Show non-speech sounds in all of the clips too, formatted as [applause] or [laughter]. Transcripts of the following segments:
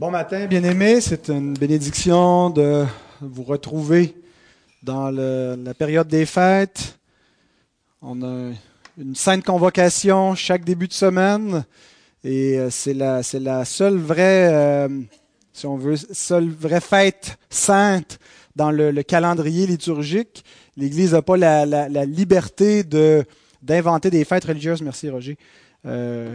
Bon matin, bien-aimés. C'est une bénédiction de vous retrouver dans la période des fêtes. On a une sainte convocation chaque début de semaine et euh, c'est la, c'est la seule vraie, euh, si on veut, seule vraie fête sainte dans le, le calendrier liturgique. L'Église n'a pas la, liberté d'inventer des fêtes religieuses. Merci, Roger. Euh,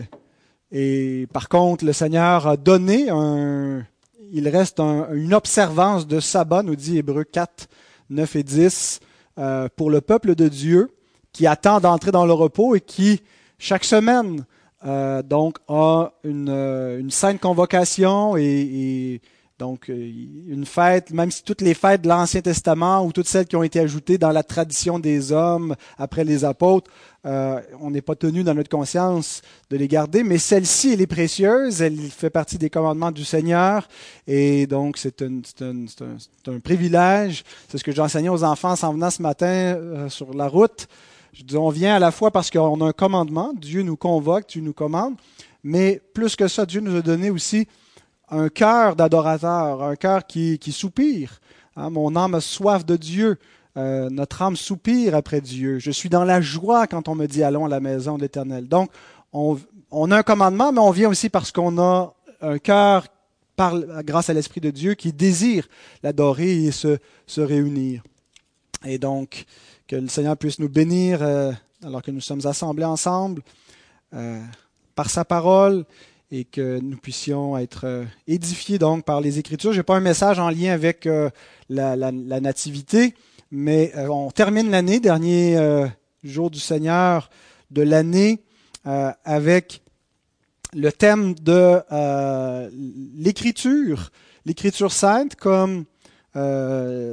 et par contre, le Seigneur a donné un. Il reste un- une observance de sabbat, nous dit Hébreu 4, 9 et 10, euh, pour le peuple de Dieu qui attend d'entrer dans le repos et qui, chaque semaine, euh, donc, a une, euh, une sainte convocation et donc euh, une fête, même si toutes les fêtes de l'Ancien Testament ou toutes celles qui ont été ajoutées dans la tradition des hommes après les apôtres, euh, on n'est pas tenu dans notre conscience de les garder, mais celle-ci, elle est précieuse, elle fait partie des commandements du Seigneur, et donc c'est un, privilège. C'est ce que j'ai enseigné aux enfants en venant ce matin euh, sur la route. Je dis, on vient à la fois parce qu'on a un commandement, Dieu nous convoque, Dieu nous commande, mais plus que ça, Dieu nous a donné aussi un cœur d'adorateur, un cœur qui, soupire. Hein, mon âme a soif de Dieu. Euh, notre âme soupire après Dieu. Je suis dans la joie quand on me dit allons à la maison de l'Éternel. Donc, on, on a un commandement, mais on vient aussi parce qu'on a un cœur, par, grâce à l'Esprit de Dieu, qui désire l'adorer et se, se réunir. Et donc, que le Seigneur puisse nous bénir euh, alors que nous sommes assemblés ensemble euh, par sa parole et que nous puissions être euh, édifiés donc par les Écritures. Je n'ai pas un message en lien avec euh, la, nativité, mais euh, on termine l'année, dernier jour du Seigneur de l'année, avec le thème de l'Écriture, l'Écriture sainte comme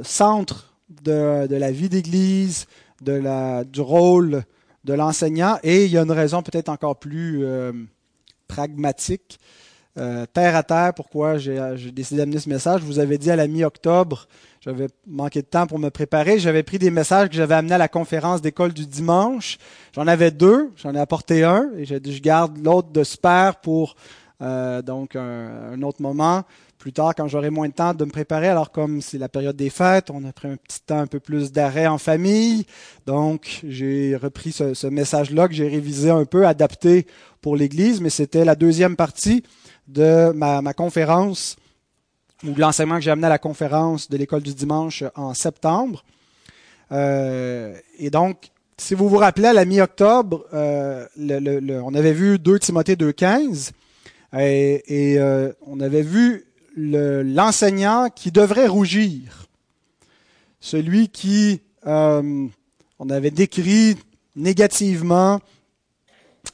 centre de, la vie d'Église, de la, du rôle de l'enseignant, et il y a une raison peut-être encore plus pragmatique, euh, terre à terre, pourquoi j'ai décidé d'amener ce message? Je vous avais dit à la mi-octobre, j'avais manqué de temps pour me préparer, j'avais pris des messages que j'avais amenés à la conférence d'école du dimanche. J'en avais deux, j'en ai apporté un, et j'ai dit je garde l'autre de spare pour euh, donc un autre moment plus tard quand j'aurai moins de temps de me préparer. Alors comme c'est la période des fêtes, on a pris un petit temps un peu plus d'arrêt en famille. Donc j'ai repris ce, ce message-là que j'ai révisé un peu, adapté pour l'Église, mais c'était la deuxième partie de ma, ma conférence ou de l'enseignement que j'ai amené à la conférence de l'école du dimanche en septembre. Euh, et donc, si vous vous rappelez, à la mi-octobre, euh, le- le- le- on avait vu 2 Timothée 2.15 et, et, euh, on avait vu le- l'enseignant qui devrait rougir. Celui qui, euh, on avait décrit négativement,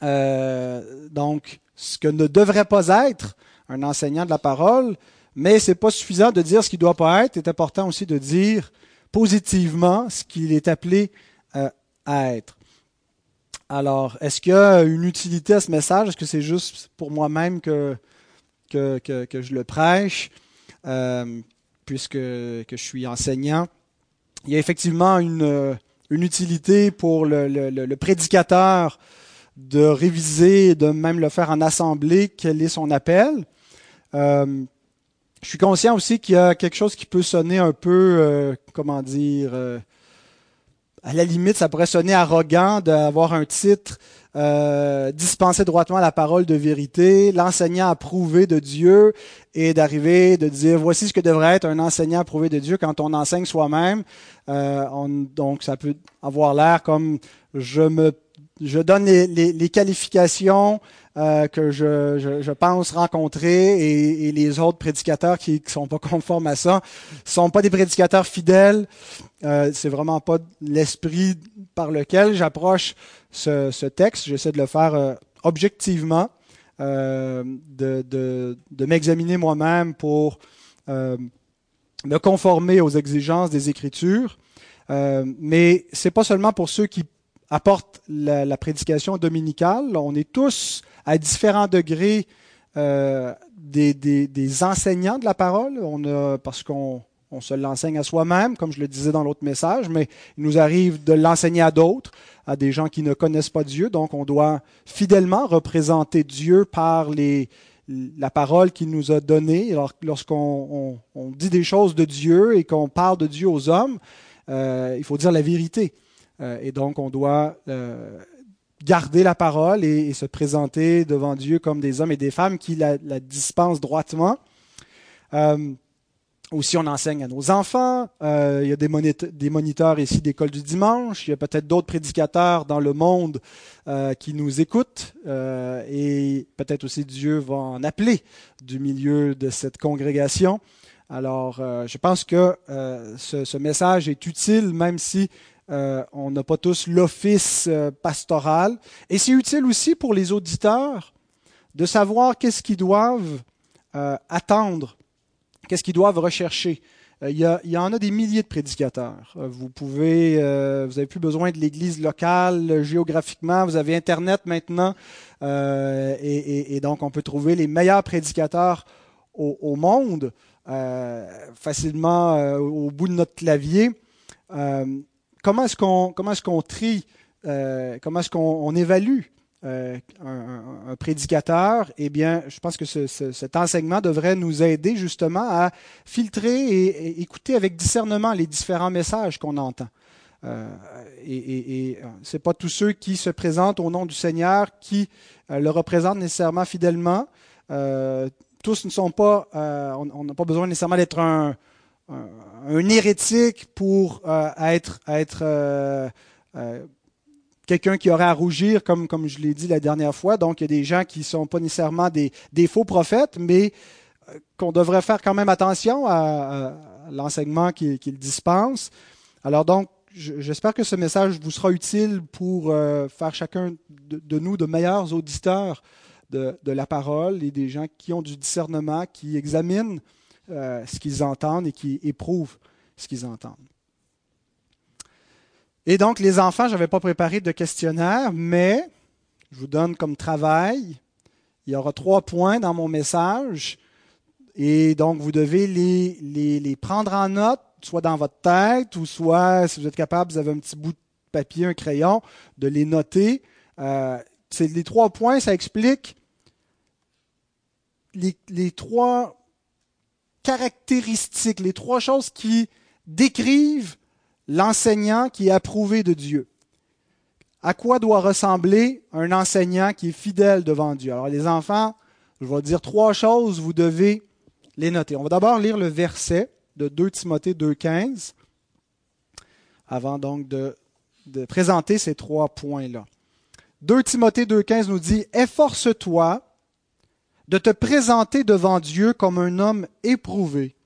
euh, donc, ce que ne devrait pas être un enseignant de la parole, mais c'est pas suffisant de dire ce qu'il doit pas être. C'est important aussi de dire positivement ce qu'il est appelé euh, à être. Alors, est-ce qu'il y a une utilité à ce message? Est-ce que c'est juste pour moi-même que, que, je le prêche, euh, puisque que je suis enseignant? Il y a effectivement une, euh, une utilité pour le, prédicateur de réviser, de même le faire en assemblée, quel est son appel. Euh, je suis conscient aussi qu'il y a quelque chose qui peut sonner un peu, comment dire, à la limite, ça pourrait sonner arrogant d'avoir un titre euh, dispenser droitement la parole de vérité, l'enseignant approuvé de Dieu, et d'arriver de dire voici ce que devrait être un enseignant approuvé de Dieu quand on enseigne soi-même. Euh, on- donc, ça peut avoir l'air comme je me je donne les, les- les qualifications euh, que je, je- je pense rencontrer et, et les autres prédicateurs qui ne sont pas conformes à ça sont pas des prédicateurs fidèles. Euh, c'est vraiment pas l'esprit par lequel j'approche ce, ce texte. J'essaie de le faire euh, objectivement, euh, de, de, de m'examiner moi-même pour euh, me conformer aux exigences des Écritures. Euh, mais c'est pas seulement pour ceux qui apportent la, prédication dominicale. On est tous à différents degrés euh, des, des, des enseignants de la parole. On a, parce qu'on on se l'enseigne à soi-même, comme je le disais dans l'autre message, mais il nous arrive de l'enseigner à d'autres, à des gens qui ne connaissent pas Dieu. Donc, on doit fidèlement représenter Dieu par les, la parole qu'il nous a donnée. Alors, lorsqu'on dit des choses de Dieu et qu'on parle de Dieu aux hommes, euh, il faut dire la vérité. Euh, et donc, on doit euh, garder la parole et, se présenter devant Dieu comme des hommes et des femmes qui la, dispensent droitement. Aussi, on enseigne à nos enfants. Euh, il y a des, moniteurs ici d'école du dimanche. Il y a peut-être d'autres prédicateurs dans le monde euh, qui nous écoutent. Euh, et peut-être aussi Dieu va en appeler du milieu de cette congrégation. Alors, je pense que ce, message est utile, même si on n'a pas tous l'office pastoral. Et c'est utile aussi pour les auditeurs de savoir qu'est-ce qu'ils doivent attendre Qu'est-ce qu'ils doivent rechercher? Euh, il y, en a des milliers de prédicateurs. Euh, vous pouvez, euh, vous n'avez plus besoin de l'Église locale géographiquement. Vous avez Internet maintenant, et, donc on peut trouver les meilleurs prédicateurs au, monde facilement au bout de notre clavier. Comment est-ce qu'on comment est-ce qu'on trie Comment est-ce qu'on évalue euh, un, prédicateur, eh bien, je pense que cet enseignement devrait nous aider justement à filtrer et, écouter avec discernement les différents messages qu'on entend. Euh, et, euh, c'est pas tous ceux qui se présentent au nom du Seigneur qui le représentent nécessairement fidèlement. tous ne sont pas, on n'a pas besoin nécessairement d'être un, un, hérétique pour être, être quelqu'un qui aurait à rougir, comme, je l'ai dit la dernière fois. Donc, il y a des gens qui ne sont pas nécessairement des, faux prophètes, mais euh, qu'on devrait faire quand même attention à, l'enseignement qu'ils dispensent. Alors donc, j'espère que ce message vous sera utile pour euh, faire chacun de, nous de meilleurs auditeurs de, la parole et des gens qui ont du discernement, qui examinent euh, ce qu'ils entendent et qui éprouvent ce qu'ils entendent. Et donc, les enfants, je n'avais pas préparé de questionnaire, mais je vous donne comme travail. Il y aura trois points dans mon message. Et donc, vous devez les, prendre en note, soit dans votre tête, ou soit, si vous êtes capable, vous avez un petit bout de papier, un crayon, de les noter. Euh, les trois points, ça explique les trois caractéristiques, les trois choses qui décrivent l'enseignant qui est approuvé de Dieu. À quoi doit ressembler un enseignant qui est fidèle devant Dieu? Alors les enfants, je vais dire trois choses, vous devez les noter. On va d'abord lire le verset de 2 Timothée 2.15 avant donc de, de présenter ces trois points-là. 2 Timothée 2.15 nous dit, Efforce-toi de te présenter devant Dieu comme un homme éprouvé,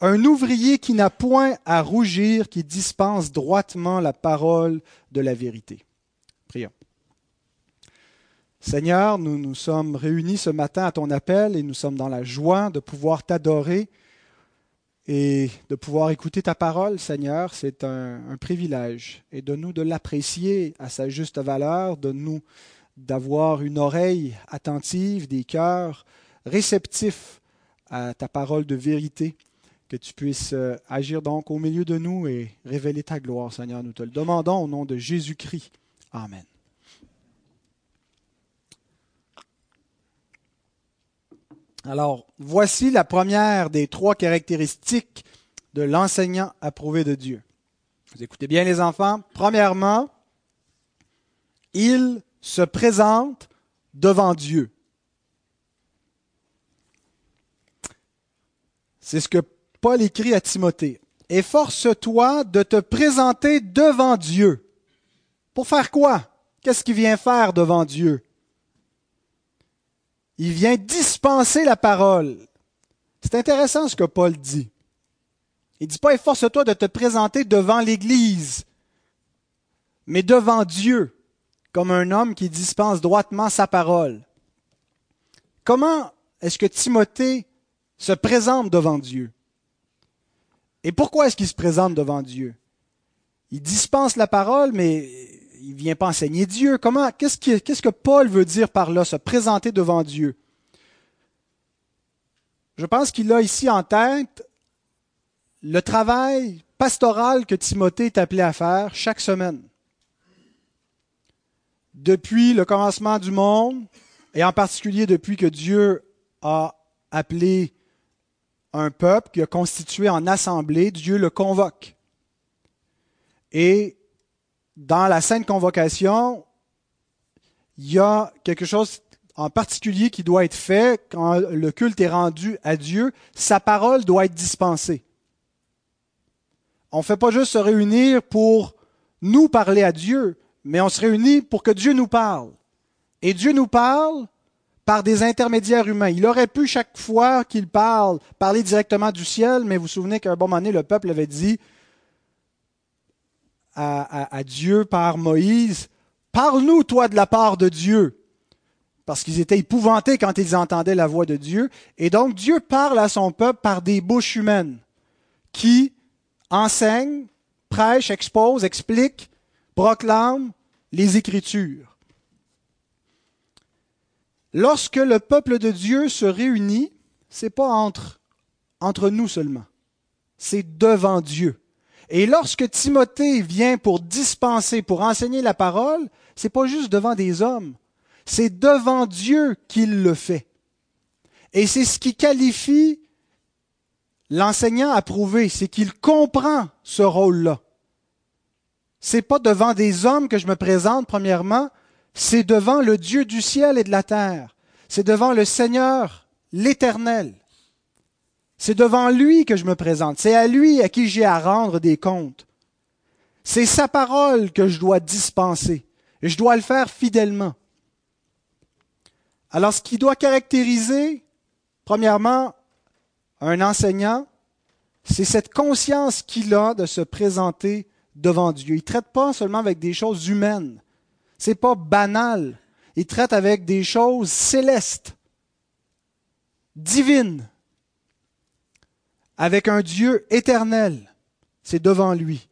un ouvrier qui n'a point à rougir, qui dispense droitement la parole de la vérité. Prions. Seigneur, nous nous sommes réunis ce matin à ton appel et nous sommes dans la joie de pouvoir t'adorer et de pouvoir écouter ta parole, Seigneur. C'est un, un privilège. Et de nous de l'apprécier à sa juste valeur, de nous d'avoir une oreille attentive, des cœurs réceptifs à ta parole de vérité que tu puisses euh, agir donc au milieu de nous et révéler ta gloire, Seigneur. Nous te le demandons au nom de Jésus-Christ. Amen. Alors, voici la première des trois caractéristiques de l'enseignant approuvé de Dieu. Vous écoutez bien les enfants. Premièrement, il se présente devant Dieu. C'est ce que Paul écrit à Timothée, Efforce-toi de te présenter devant Dieu. Pour faire quoi? Qu'est-ce qu'il vient faire devant Dieu? Il vient dispenser la parole. C'est intéressant ce que Paul dit. Il ne dit pas efforce-toi de te présenter devant l'Église, mais devant Dieu, comme un homme qui dispense droitement sa parole. Comment est-ce que Timothée se présente devant Dieu? Et pourquoi est-ce qu'il se présente devant Dieu? Il dispense la parole, mais il vient pas enseigner Dieu. Comment Qu'est-ce que, qu'est-ce que Paul veut dire par là, se présenter devant Dieu? Je pense qu'il a ici en tête le travail pastoral que Timothée est appelé à faire chaque semaine. Depuis le commencement du monde, et en particulier depuis que Dieu a appelé un peuple, qui a constitué en assemblée, Dieu le convoque. Et dans la sainte convocation, il y a quelque chose en particulier qui doit être fait quand le culte est rendu à Dieu. Sa parole doit être dispensée. On ne fait pas juste se réunir pour nous parler à Dieu, mais on se réunit pour que Dieu nous parle. Et Dieu nous parle par des intermédiaires humains. Il aurait pu chaque fois qu'il parle parler directement du ciel, mais vous vous souvenez qu'à un bon moment donné, le peuple avait dit à, à Dieu par Moïse, Parle-nous, toi, de la part de Dieu. Parce qu'ils étaient épouvantés quand ils entendaient la voix de Dieu. Et donc Dieu parle à son peuple par des bouches humaines qui enseignent, prêchent, exposent, expliquent, proclament les Écritures. Lorsque le peuple de Dieu se réunit, c'est pas entre, entre nous seulement. C'est devant Dieu. Et lorsque Timothée vient pour dispenser, pour enseigner la parole, c'est pas juste devant des hommes. C'est devant Dieu qu'il le fait. Et c'est ce qui qualifie l'enseignant approuvé, c'est qu'il comprend ce rôle-là. C'est pas devant des hommes que je me présente, premièrement, c'est devant le Dieu du ciel et de la terre. C'est devant le Seigneur, l'Éternel. C'est devant lui que je me présente. C'est à lui à qui j'ai à rendre des comptes. C'est sa parole que je dois dispenser. Et je dois le faire fidèlement. Alors, ce qui doit caractériser, premièrement, un enseignant, c'est cette conscience qu'il a de se présenter devant Dieu. Il ne traite pas seulement avec des choses humaines. C'est pas banal. Il traite avec des choses célestes, divines, avec un Dieu éternel. C'est devant lui.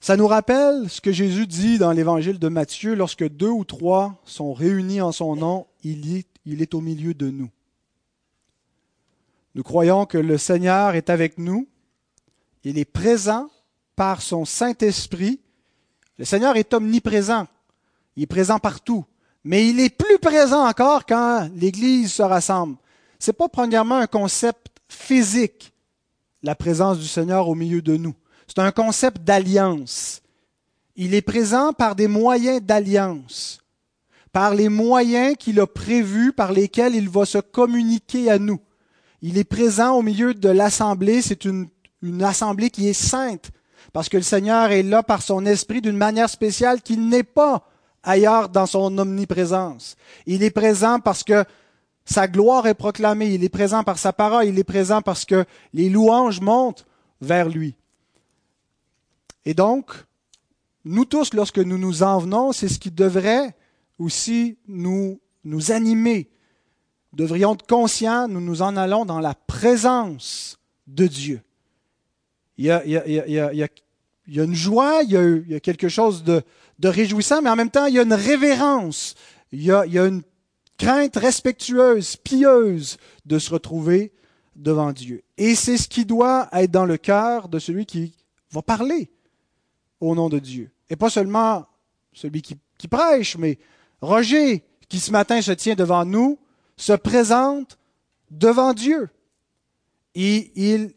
Ça nous rappelle ce que Jésus dit dans l'évangile de Matthieu, lorsque deux ou trois sont réunis en son nom, il il est au milieu de nous. Nous croyons que le Seigneur est avec nous, il est présent par son Saint-Esprit le Seigneur est omniprésent. Il est présent partout. Mais il est plus présent encore quand l'Église se rassemble. Ce n'est pas premièrement un concept physique, la présence du Seigneur au milieu de nous. C'est un concept d'alliance. Il est présent par des moyens d'alliance, par les moyens qu'il a prévus, par lesquels il va se communiquer à nous. Il est présent au milieu de l'assemblée. C'est une, une assemblée qui est sainte, parce que le Seigneur est là par son esprit d'une manière spéciale qu'il n'est pas ailleurs dans son omniprésence. Il est présent parce que sa gloire est proclamée, il est présent par sa parole, il est présent parce que les louanges montent vers lui. Et donc, nous tous, lorsque nous nous en venons, c'est ce qui devrait aussi nous, nous animer. Nous devrions être conscients, nous nous en allons dans la présence de Dieu. Il y a, il y a, il y a il y a une joie, il y a, quelque chose de, réjouissant, mais en même temps, il y a une révérence, il y a, une crainte respectueuse, pieuse de se retrouver devant Dieu. Et c'est ce qui doit être dans le cœur de celui qui va parler au nom de Dieu. Et pas seulement celui qui, qui prêche, mais Roger, qui ce matin se tient devant nous, se présente devant Dieu. Et il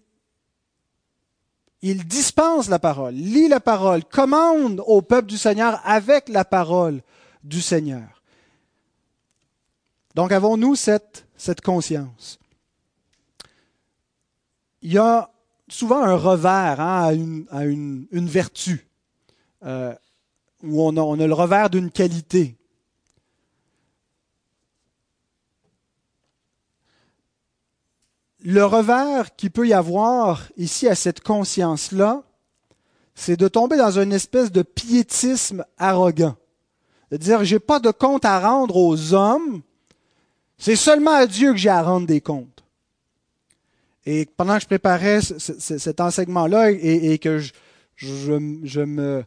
il dispense la parole, lit la parole, commande au peuple du Seigneur avec la parole du Seigneur. Donc avons-nous cette, cette conscience? Il y a souvent un revers hein, à, une, à une, une, vertu, euh, où on a, on a le revers d'une qualité. Le revers qu'il peut y avoir ici à cette conscience-là, c'est de tomber dans une espèce de piétisme arrogant. De dire, j'ai pas de compte à rendre aux hommes, c'est seulement à Dieu que j'ai à rendre des comptes. Et pendant que je préparais cet enseignement-là et, que je, me,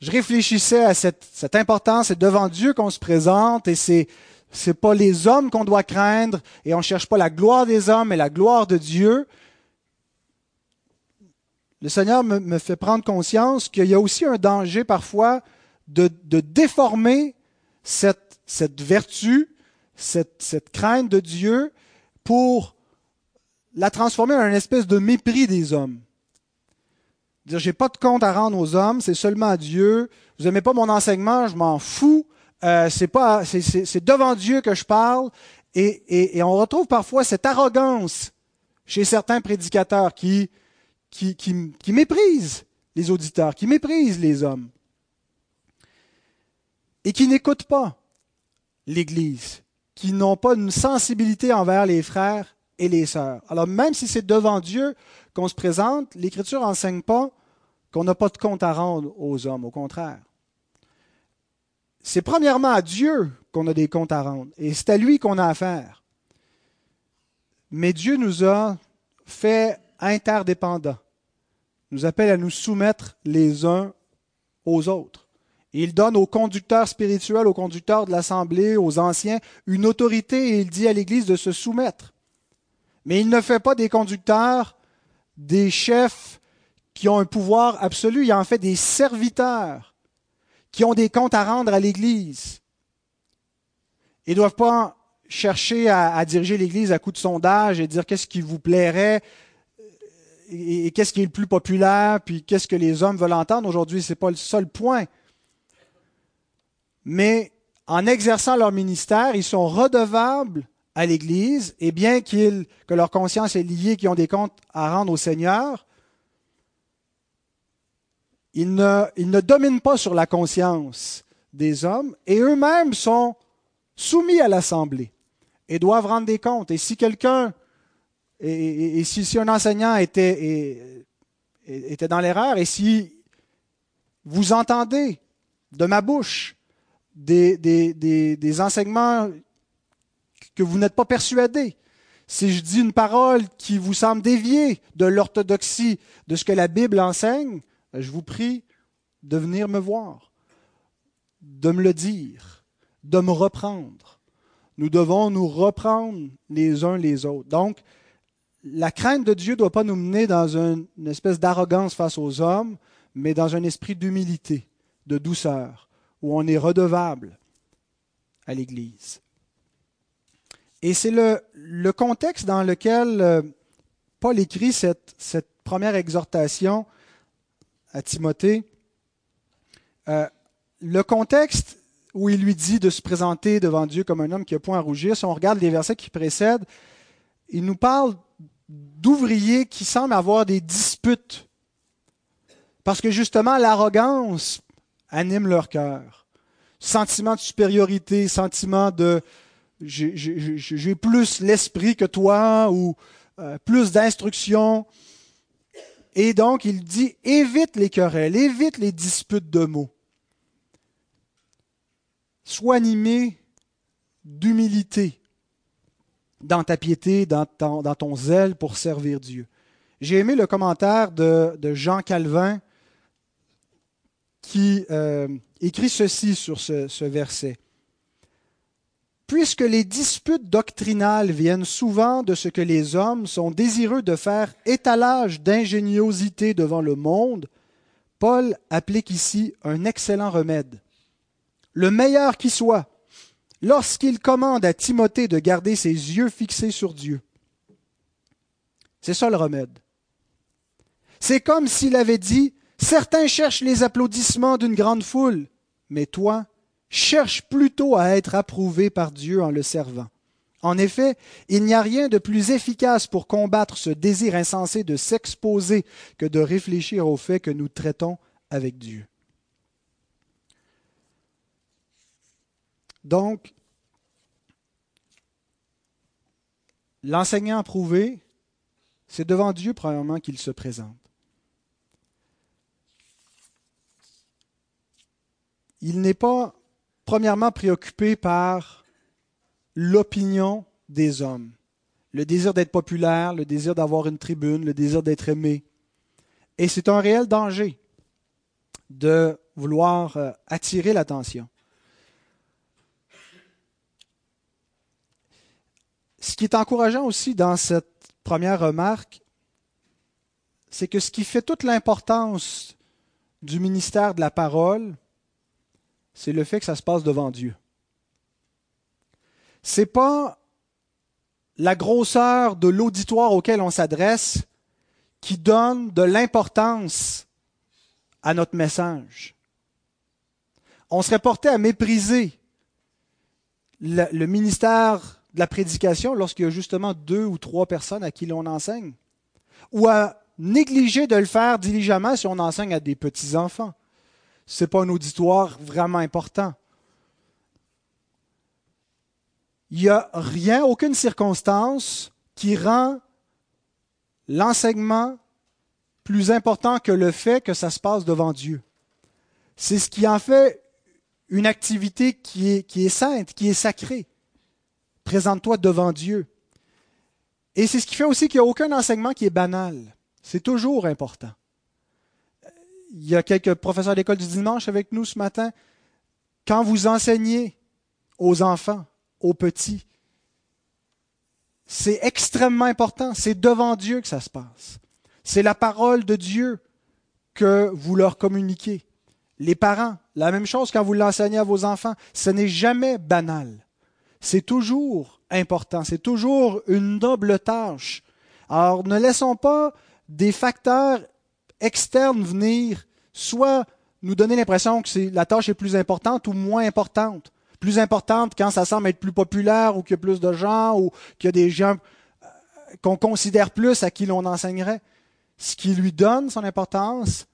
réfléchissais à cette, cette importance, c'est devant Dieu qu'on se présente et c'est c'est pas les hommes qu'on doit craindre et on ne cherche pas la gloire des hommes, mais la gloire de Dieu. Le Seigneur me, fait prendre conscience qu'il y a aussi un danger parfois de, déformer cette, vertu cette, cette crainte de Dieu pour la transformer en une espèce de mépris des hommes. Dire, j'ai pas de compte à rendre aux hommes, c'est seulement à Dieu. Vous aimez pas mon enseignement, je m'en fous. Euh, c'est pas, c'est devant Dieu que je parle. Et, et, on retrouve parfois cette arrogance chez certains prédicateurs qui, qui, qui, qui méprisent les auditeurs, qui méprisent les hommes et qui n'écoutent pas l'Église, qui n'ont pas une sensibilité envers les frères et les sœurs. Alors même si c'est devant Dieu qu'on se présente, l'Écriture n'enseigne pas qu'on n'a pas de compte à rendre aux hommes, au contraire. C'est premièrement à Dieu qu'on a des comptes à rendre, et c'est à lui qu'on a affaire. Mais Dieu nous a fait interdépendants, nous appelle à nous soumettre les uns aux autres. il donne aux conducteurs spirituels, aux conducteurs de l'Assemblée, aux anciens, une autorité et il dit à l'Église de se soumettre. Mais il ne fait pas des conducteurs des chefs qui ont un pouvoir absolu, il en fait des serviteurs qui ont des comptes à rendre à l'Église. Ils ne doivent pas chercher à, diriger l'Église à coup de sondage et dire qu'est-ce qui vous plairait et, qu'est-ce qui est le plus populaire, puis qu'est-ce que les hommes veulent entendre aujourd'hui. Ce n'est pas le seul point. Mais en exerçant leur ministère, ils sont redevables à l'Église, et bien qu'ils, que leur conscience est liée, qu'ils ont des comptes à rendre au Seigneur, ils ne, dominent pas sur la conscience des hommes, et eux-mêmes sont soumis à l'Assemblée et doivent rendre des comptes. Et si quelqu'un, et, si, un enseignant était, était dans l'erreur, et si vous entendez de ma bouche des, des, des, enseignements que vous n'êtes pas persuadé. Si je dis une parole qui vous semble déviée de l'orthodoxie de ce que la Bible enseigne, je vous prie de venir me voir, de me le dire, de me reprendre. Nous devons nous reprendre les uns les autres. Donc, la crainte de Dieu ne doit pas nous mener dans une, espèce d'arrogance face aux hommes, mais dans un esprit d'humilité, de douceur, où on est redevable à l'Église. Et c'est le, contexte dans lequel euh, Paul écrit cette, première exhortation à Timothée. Euh, le contexte où il lui dit de se présenter devant Dieu comme un homme qui a point à rougir, si on regarde les versets qui précèdent, il nous parle d'ouvriers qui semblent avoir des disputes. Parce que justement, l'arrogance anime leur cœur. Sentiment de supériorité, sentiment de j'ai plus l'esprit que toi ou euh, plus d'instructions. Et donc, il dit, évite les querelles, évite les disputes de mots. Sois animé d'humilité dans ta piété, dans ton, zèle pour servir Dieu. J'ai aimé le commentaire de, Jean Calvin qui euh, écrit ceci sur ce verset puisque les disputes doctrinales viennent souvent de ce que les hommes sont désireux de faire étalage d'ingéniosité devant le monde, Paul applique ici un excellent remède. Le meilleur qui soit, lorsqu'il commande à Timothée de garder ses yeux fixés sur Dieu. C'est ça le remède. C'est comme s'il avait dit, certains cherchent les applaudissements d'une grande foule, mais toi, cherche plutôt à être approuvé par Dieu en le servant. En effet, il n'y a rien de plus efficace pour combattre ce désir insensé de s'exposer que de réfléchir au fait que nous traitons avec Dieu. Donc, l'enseignant approuvé, c'est devant Dieu premièrement qu'il se présente. Il n'est pas premièrement préoccupé par l'opinion des hommes, le désir d'être populaire, le désir d'avoir une tribune, le désir d'être aimé. Et c'est un réel danger de vouloir euh, attirer l'attention. Ce qui est encourageant aussi dans cette première remarque, c'est que ce qui fait toute l'importance du ministère de la parole, c'est le fait que ça se passe devant Dieu. c'est pas la grosseur de l'auditoire auquel on s'adresse qui donne de l'importance à notre message. On serait porté à mépriser le, le ministère de la prédication lorsqu'il y a justement deux ou trois personnes à qui l'on enseigne, ou à négliger de le faire diligemment si on enseigne à des petits-enfants. Ce n'est pas un auditoire vraiment important. Il n'y a rien, aucune circonstance qui rend l'enseignement plus important que le fait que ça se passe devant Dieu. C'est ce qui en fait une activité qui est, sainte, qui est sacrée. Présente-toi devant Dieu. Et c'est ce qui fait aussi qu'il n'y a aucun enseignement qui est banal. C'est toujours important. Il y a quelques professeurs d'école du dimanche avec nous ce matin. Quand vous enseignez aux enfants, aux petits, c'est extrêmement important. C'est devant Dieu que ça se passe. C'est la parole de Dieu que vous leur communiquez. Les parents, la même chose quand vous l'enseignez à vos enfants. Ce n'est jamais banal. C'est toujours important. C'est toujours une noble tâche. Alors ne laissons pas des facteurs externes venir soit nous donner l'impression que la tâche est plus importante ou moins importante. Plus importante quand ça semble être plus populaire ou qu'il y a plus de gens ou qu'il y a des gens euh, qu'on considère plus à qui l'on enseignerait. Ce qui lui donne son importance,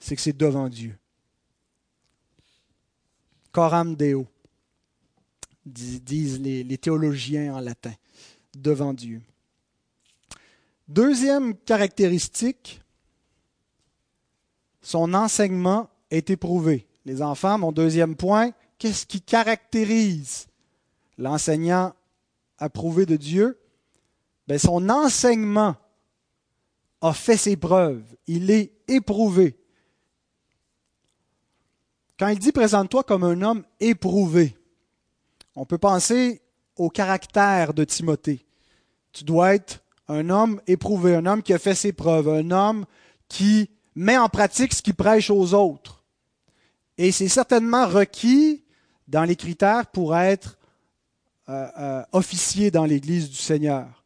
c'est que c'est devant Dieu. Coram Deo, disent les théologiens en latin, devant Dieu. Deuxième caractéristique, son enseignement est éprouvé. Les enfants, mon deuxième point, qu'est-ce qui caractérise l'enseignant approuvé de Dieu? Ben, Son enseignement a fait ses preuves. Il est éprouvé. Quand il dit présente-toi comme un homme éprouvé, on peut penser au caractère de Timothée. Tu dois être un homme éprouvé, un homme qui a fait ses preuves, un homme qui met en pratique ce qu'il prêche aux autres. Et c'est certainement requis dans les critères pour être euh, euh, officier dans l'Église du Seigneur.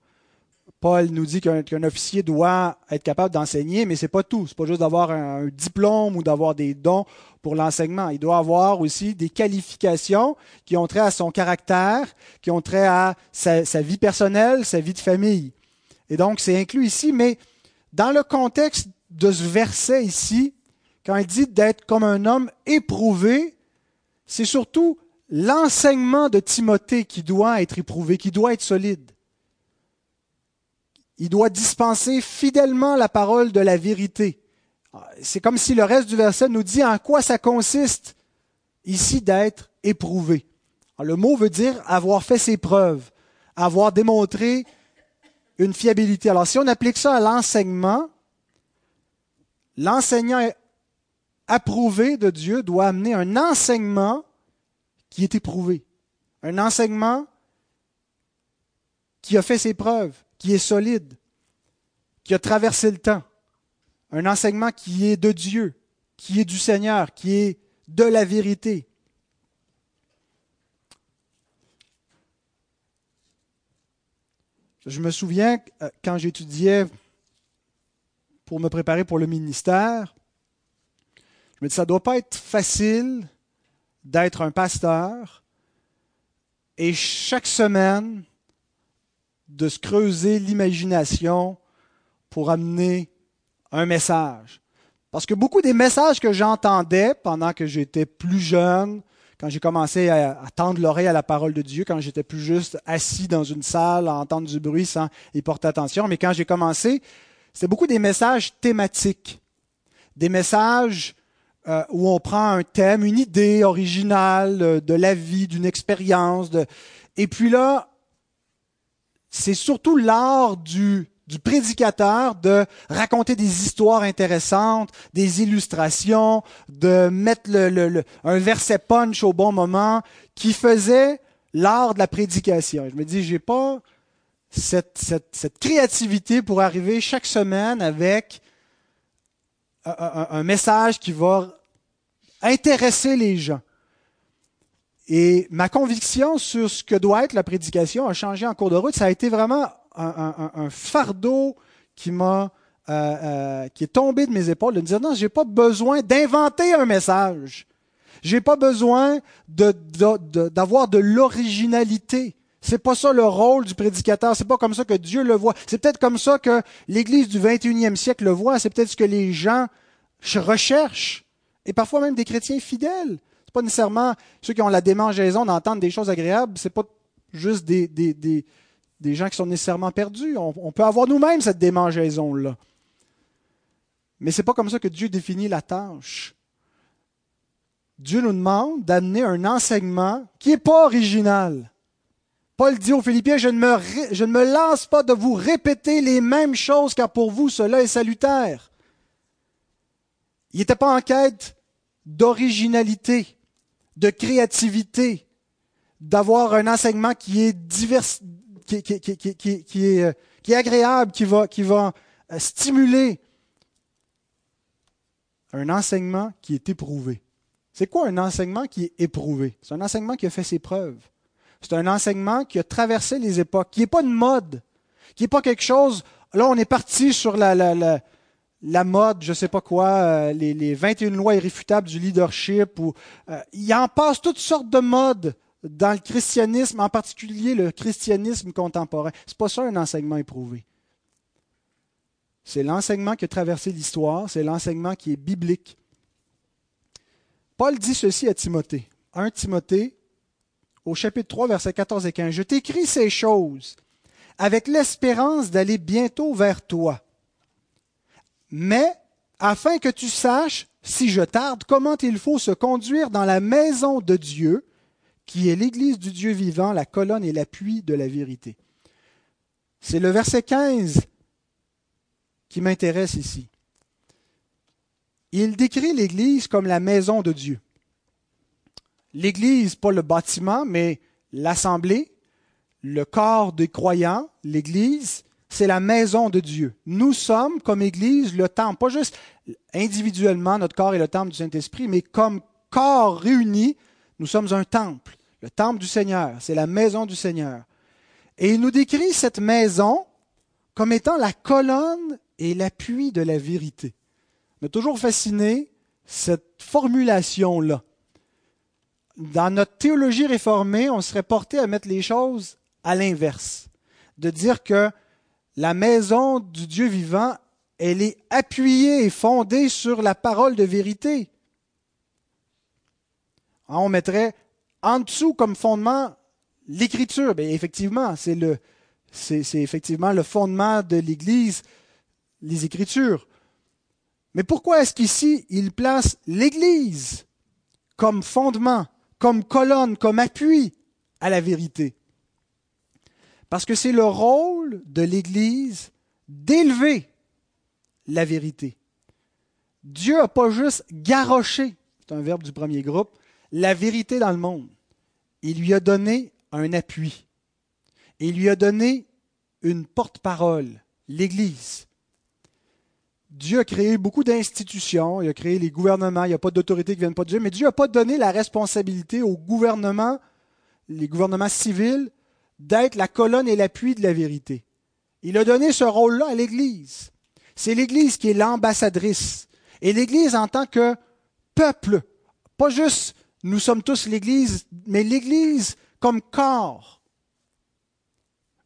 Paul nous dit qu'un officier doit être capable d'enseigner, mais ce n'est pas tout. Ce n'est pas juste d'avoir un, diplôme ou d'avoir des dons pour l'enseignement. Il doit avoir aussi des qualifications qui ont trait à son caractère, qui ont trait à sa vie personnelle, sa vie de famille. Et donc, c'est inclus ici, mais dans le contexte de ce verset ici, quand il dit d'être comme un homme éprouvé, c'est surtout l'enseignement de Timothée qui doit être éprouvé, qui doit être solide. Il doit dispenser fidèlement la parole de la vérité. C'est comme si le reste du verset nous dit en quoi ça consiste ici d'être éprouvé. le mot veut dire avoir fait ses preuves, avoir démontré une fiabilité. Alors si on applique ça à l'enseignement, l'enseignant approuvé de Dieu doit amener un enseignement qui est éprouvé. Un enseignement qui a fait ses preuves, qui est solide, qui a traversé le temps. Un enseignement qui est de Dieu, qui est du Seigneur, qui est de la vérité. Je me souviens euh, quand j'étudiais pour me préparer pour le ministère, je me dis ça ne doit pas être facile d'être un pasteur et chaque semaine de se creuser l'imagination pour amener un message. Parce que beaucoup des messages que j'entendais pendant que j'étais plus jeune, quand j'ai commencé à, tendre l'oreille à la parole de Dieu, quand j'étais plus juste assis dans une salle à entendre du bruit sans y porter attention. Mais quand j'ai commencé, c'était beaucoup des messages thématiques, des messages euh, où on prend un thème, une idée originale euh, de la vie, d'une expérience. Et puis là, c'est surtout l'art du prédicateur de raconter des histoires intéressantes, des illustrations, de mettre un verset punch au bon moment, qui faisait l'art de la prédication. Je me dis, j'ai pas cette, créativité pour arriver chaque semaine avec un, un message qui va intéresser les gens. Et ma conviction sur ce que doit être la prédication a changé en cours de route. Ça a été vraiment un, fardeau qui m'a euh, euh, qui est tombé de mes épaules de me dire non, j'ai pas besoin d'inventer un message. J'ai pas besoin d'avoir de, l'originalité. C'est pas ça le rôle du prédicateur. C'est pas comme ça que Dieu le voit. C'est peut-être comme ça que l'Église du 21e siècle le voit. C'est peut-être ce que les gens recherchent. Et parfois même des chrétiens fidèles pas nécessairement ceux qui ont la démangeaison d'entendre des choses agréables, c'est pas juste des, des, des, gens qui sont nécessairement perdus. On, peut avoir nous-mêmes cette démangeaison-là. Mais c'est pas comme ça que Dieu définit la tâche. Dieu nous demande d'amener un enseignement qui n'est pas original. Paul dit aux Philippiens, je ne, me, je ne me lance pas de vous répéter les mêmes choses car pour vous cela est salutaire. Il n'était pas en quête d'originalité de créativité, d'avoir un enseignement qui est divers, qui, qui, qui, est, euh, est agréable, qui va, qui va euh, stimuler. Un enseignement qui est éprouvé. C'est quoi un enseignement qui est éprouvé? C'est un enseignement qui a fait ses preuves. C'est un enseignement qui a traversé les époques, qui n'est pas une mode, qui n'est pas quelque chose. Là, on est parti sur la, la, la, la mode, je ne sais pas quoi, euh, les, les, 21 lois irréfutables du leadership, ou, euh, il en passe toutes sortes de modes dans le christianisme, en particulier le christianisme contemporain. C'est pas ça un enseignement éprouvé. C'est l'enseignement qui a traversé l'histoire, c'est l'enseignement qui est biblique. Paul dit ceci à Timothée. 1 Timothée, au chapitre 3, versets 14 et 15. Je t'écris ces choses avec l'espérance d'aller bientôt vers toi mais afin que tu saches, si je tarde, comment il faut se conduire dans la maison de Dieu, qui est l'Église du Dieu vivant, la colonne et l'appui de la vérité. C'est le verset 15 qui m'intéresse ici. Il décrit l'Église comme la maison de Dieu. L'Église, pas le bâtiment, mais l'assemblée, le corps des croyants, l'Église, c'est la maison de Dieu. Nous sommes, comme Église, le temple, pas juste individuellement, notre corps est le temple du Saint-Esprit, mais comme corps réuni, nous sommes un temple, le temple du Seigneur, c'est la maison du Seigneur. Et il nous décrit cette maison comme étant la colonne et l'appui de la vérité. m'a toujours fasciné cette formulation-là. Dans notre théologie réformée, on serait porté à mettre les choses à l'inverse, de dire que la maison du Dieu vivant, elle est appuyée et fondée sur la parole de vérité. Hein, on mettrait en dessous comme fondement l'écriture. Bien, effectivement, c'est le, c'est, effectivement le fondement de l'Église, les Écritures. Mais pourquoi est-ce qu'ici, il place l'Église comme fondement, comme colonne, comme appui à la vérité parce que c'est le rôle de l'Église d'élever la vérité. Dieu n'a pas juste garoché, c'est un verbe du premier groupe, la vérité dans le monde. Il lui a donné un appui. Il lui a donné une porte-parole, l'Église. Dieu a créé beaucoup d'institutions, il a créé les gouvernements, il n'y a pas d'autorité qui viennent pas de Dieu, mais Dieu n'a pas donné la responsabilité aux gouvernements, les gouvernements civils, d'être la colonne et l'appui de la vérité. Il a donné ce rôle-là à l'Église. C'est l'Église qui est l'ambassadrice. Et l'Église en tant que peuple, pas juste nous sommes tous l'Église, mais l'Église comme corps.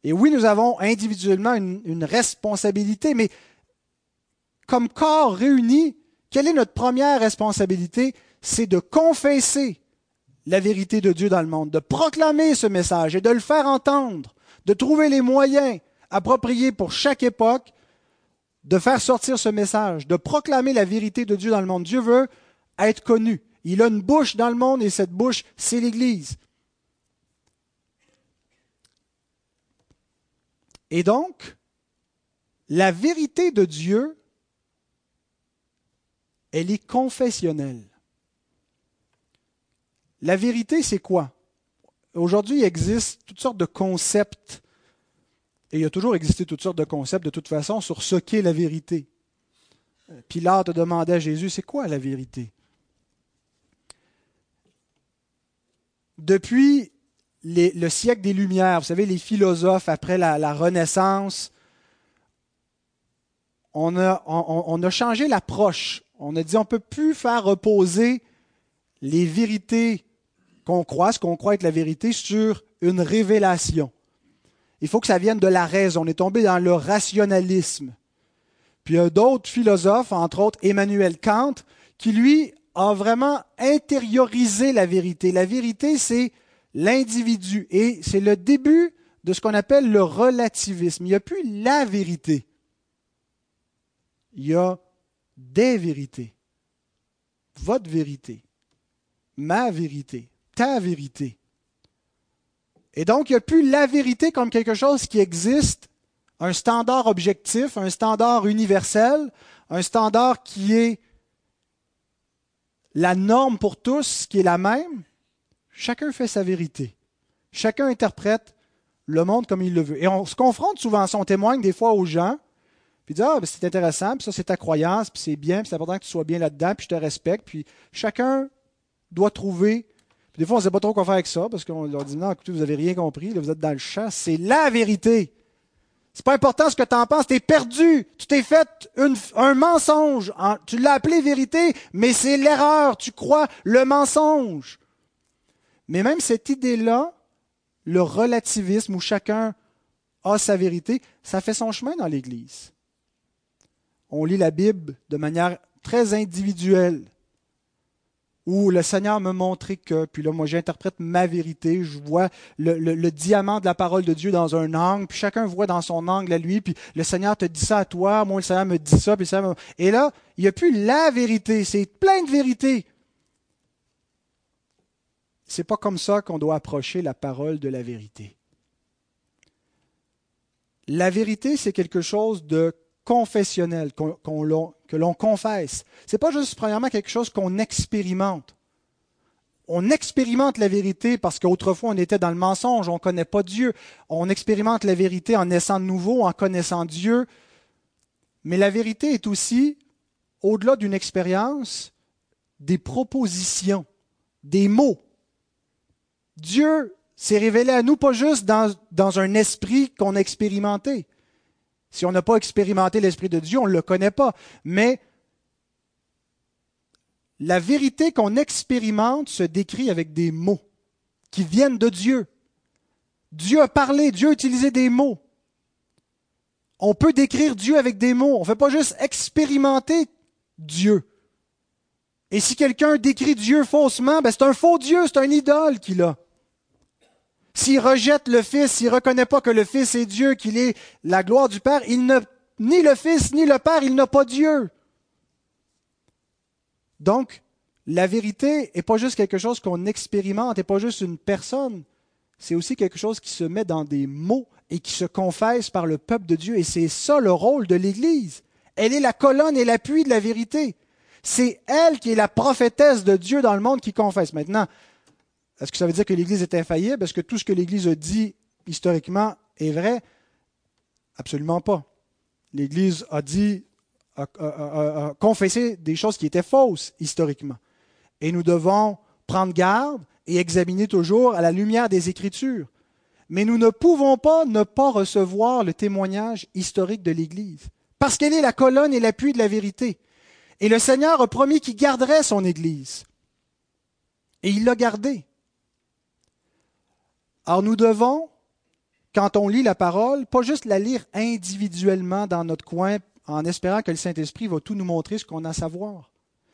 Et oui, nous avons individuellement une responsabilité, mais comme corps réuni, quelle est notre première responsabilité? C'est de confesser la vérité de Dieu dans le monde, de proclamer ce message et de le faire entendre, de trouver les moyens appropriés pour chaque époque de faire sortir ce message, de proclamer la vérité de Dieu dans le monde. Dieu veut être connu. Il a une bouche dans le monde et cette bouche, c'est l'Église. Et donc, la vérité de Dieu, elle est confessionnelle. La vérité, c'est quoi? Aujourd'hui, il existe toutes sortes de concepts, et il a toujours existé toutes sortes de concepts de toute façon sur ce qu'est la vérité. Pilate demandait à Jésus, c'est quoi la vérité? Depuis le siècle des Lumières, vous savez, les philosophes après la, Renaissance, on a changé l'approche. On a dit on ne peut plus faire reposer les vérités qu'on croit, ce qu'on croit être la vérité, sur une révélation. Il faut que ça vienne de la raison. On est tombé dans le rationalisme. Puis il y a d'autres philosophes, entre autres Emmanuel Kant, qui lui a vraiment intériorisé la vérité. La vérité, c'est l'individu. Et c'est le début de ce qu'on appelle le relativisme. Il n'y a plus la vérité. Il y a des vérités. Votre vérité. Ma vérité. Ta vérité. Et donc, il n'y a plus la vérité comme quelque chose qui existe, un standard objectif, un standard universel, un standard qui est la norme pour tous, qui est la même. Chacun fait sa vérité. Chacun interprète le monde comme il le veut. Et on se confronte souvent, on témoigne des fois aux gens, puis dit, ah, ben, c'est intéressant, puis ça c'est ta croyance, puis c'est bien, puis c'est important que tu sois bien là-dedans, puis je te respecte, puis chacun doit trouver des fois, on ne sait pas trop quoi faire avec ça parce qu'on leur dit non, écoutez, vous n'avez rien compris, vous êtes dans le champ. C'est la vérité. C'est pas important ce que tu en penses, tu es perdu. Tu t'es fait un mensonge. Tu l'as appelé vérité, mais c'est l'erreur. Tu crois le mensonge. Mais même cette idée-là, le relativisme où chacun a sa vérité, ça fait son chemin dans l'Église. On lit la Bible de manière très individuelle où le Seigneur me montrait que, puis là, moi, j'interprète ma vérité, je vois le, diamant de la parole de Dieu dans un angle, puis chacun voit dans son angle à lui, puis le Seigneur te dit ça à toi, moi, le Seigneur me dit ça, puis ça. Et là, il n'y a plus la vérité, c'est plein de vérités. C'est pas comme ça qu'on doit approcher la parole de la vérité. La vérité, c'est quelque chose de confessionnel que l'on confesse. Ce n'est pas juste, premièrement, quelque chose qu'on expérimente. On expérimente la vérité parce qu'autrefois on était dans le mensonge, on ne connaît pas Dieu. On expérimente la vérité en naissant de nouveau, en connaissant Dieu. Mais la vérité est aussi, au-delà d'une expérience, des propositions, des mots. Dieu s'est révélé à nous pas juste dans, dans un esprit qu'on a expérimenté. Si on n'a pas expérimenté l'Esprit de Dieu, on ne le connaît pas. Mais la vérité qu'on expérimente se décrit avec des mots qui viennent de Dieu. Dieu a parlé, Dieu a utilisé des mots. On peut décrire Dieu avec des mots. On ne fait pas juste expérimenter Dieu. Et si quelqu'un décrit Dieu faussement, ben c'est un faux Dieu, c'est un idole qu'il a. S'il rejette le Fils, s'il ne reconnaît pas que le Fils est Dieu, qu'il est la gloire du Père, il n'a ni le Fils ni le Père, il n'a pas Dieu. Donc, la vérité n'est pas juste quelque chose qu'on expérimente, n'est pas juste une personne, c'est aussi quelque chose qui se met dans des mots et qui se confesse par le peuple de Dieu. Et c'est ça le rôle de l'Église. Elle est la colonne et l'appui de la vérité. C'est elle qui est la prophétesse de Dieu dans le monde qui confesse. Maintenant, est-ce que ça veut dire que l'Église est infaillible? Est-ce que tout ce que l'Église a dit historiquement est vrai? Absolument pas. L'Église a dit, a, confessé des choses qui étaient fausses historiquement. Et nous devons prendre garde et examiner toujours à la lumière des Écritures. Mais nous ne pouvons pas ne pas recevoir le témoignage historique de l'Église, parce qu'elle est la colonne et l'appui de la vérité. Et le Seigneur a promis qu'il garderait son Église. Et il l'a gardée. Alors nous devons, quand on lit la parole, pas juste la lire individuellement dans notre coin en espérant que le Saint-Esprit va tout nous montrer ce qu'on a à savoir.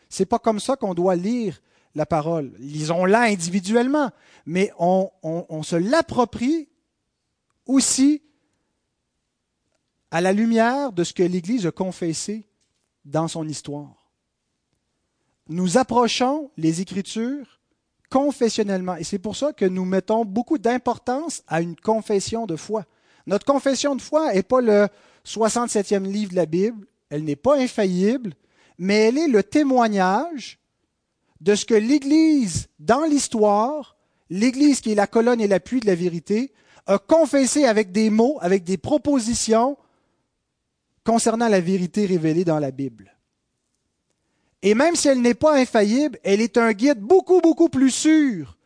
C'est pas comme ça qu'on doit lire la parole. Lisons-la individuellement, mais on, on se l'approprie aussi à la lumière de ce que l'Église a confessé dans son histoire. Nous approchons les Écritures confessionnellement. Et c'est pour ça que nous mettons beaucoup d'importance à une confession de foi. Notre confession de foi n'est pas le 67e livre de la Bible, elle n'est pas infaillible, mais elle est le témoignage de ce que l'Église, dans l'histoire, l'Église qui est la colonne et l'appui de la vérité, a confessé avec des mots, avec des propositions concernant la vérité révélée dans la Bible. Et même si elle n'est pas infaillible, elle est un guide beaucoup, beaucoup plus sûr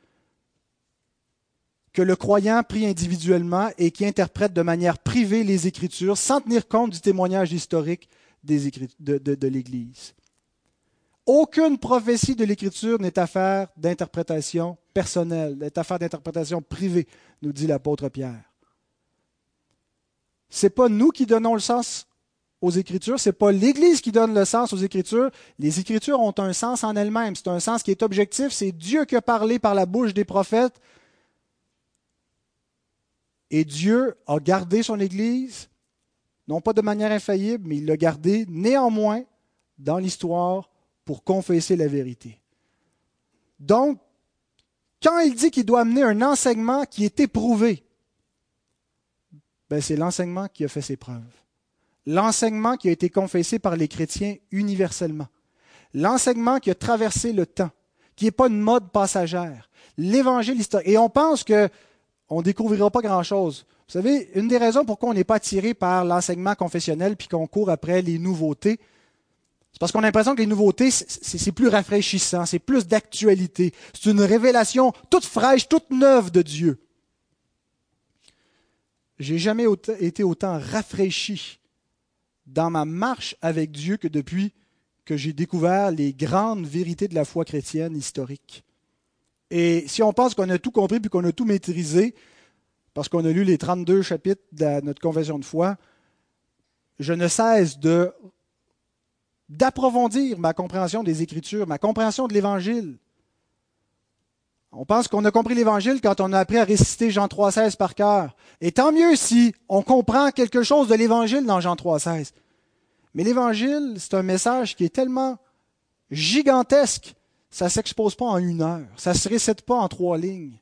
que le croyant prie individuellement et qui interprète de manière privée les Écritures sans tenir compte du témoignage historique des de, de l'Église. Aucune prophétie de l'Écriture n'est affaire d'interprétation personnelle, n'est affaire d'interprétation privée, nous dit l'apôtre Pierre. Ce n'est pas nous qui donnons le sens aux Écritures, ce n'est pas l'Église qui donne le sens aux Écritures. Les Écritures ont un sens en elles-mêmes, c'est un sens qui est objectif, c'est Dieu qui a parlé par la bouche des prophètes. Et Dieu a gardé son Église, non pas de manière infaillible, mais il l'a gardé néanmoins dans l'histoire pour confesser la vérité. Donc, quand il dit qu'il doit amener un enseignement qui est éprouvé, ben c'est l'enseignement qui a fait ses preuves. L'enseignement qui a été confessé par les chrétiens universellement. L'enseignement qui a traversé le temps, qui n'est pas une mode passagère. L'évangile historique. Et on pense que on ne découvrira pas grand-chose. Vous savez, une des raisons pourquoi on n'est pas attiré par l'enseignement confessionnel puis qu'on court après les nouveautés, c'est parce qu'on a l'impression que les nouveautés, c'est plus rafraîchissant, c'est plus d'actualité. C'est une révélation toute fraîche, toute neuve de Dieu. J'ai jamais été autant rafraîchi dans ma marche avec Dieu que depuis que j'ai découvert les grandes vérités de la foi chrétienne historique. Et si on pense qu'on a tout compris puis qu'on a tout maîtrisé, parce qu'on a lu les 32 chapitres de notre confession de foi, je ne cesse de d'approfondir ma compréhension des Écritures, ma compréhension de l'Évangile. On pense qu'on a compris l'Évangile quand on a appris à réciter Jean 3,16 par cœur. Et tant mieux si on comprend quelque chose de l'Évangile dans Jean 3,16. Mais l'Évangile, c'est un message qui est tellement gigantesque, ça ne s'expose pas en une heure, ça ne se récite pas en trois lignes.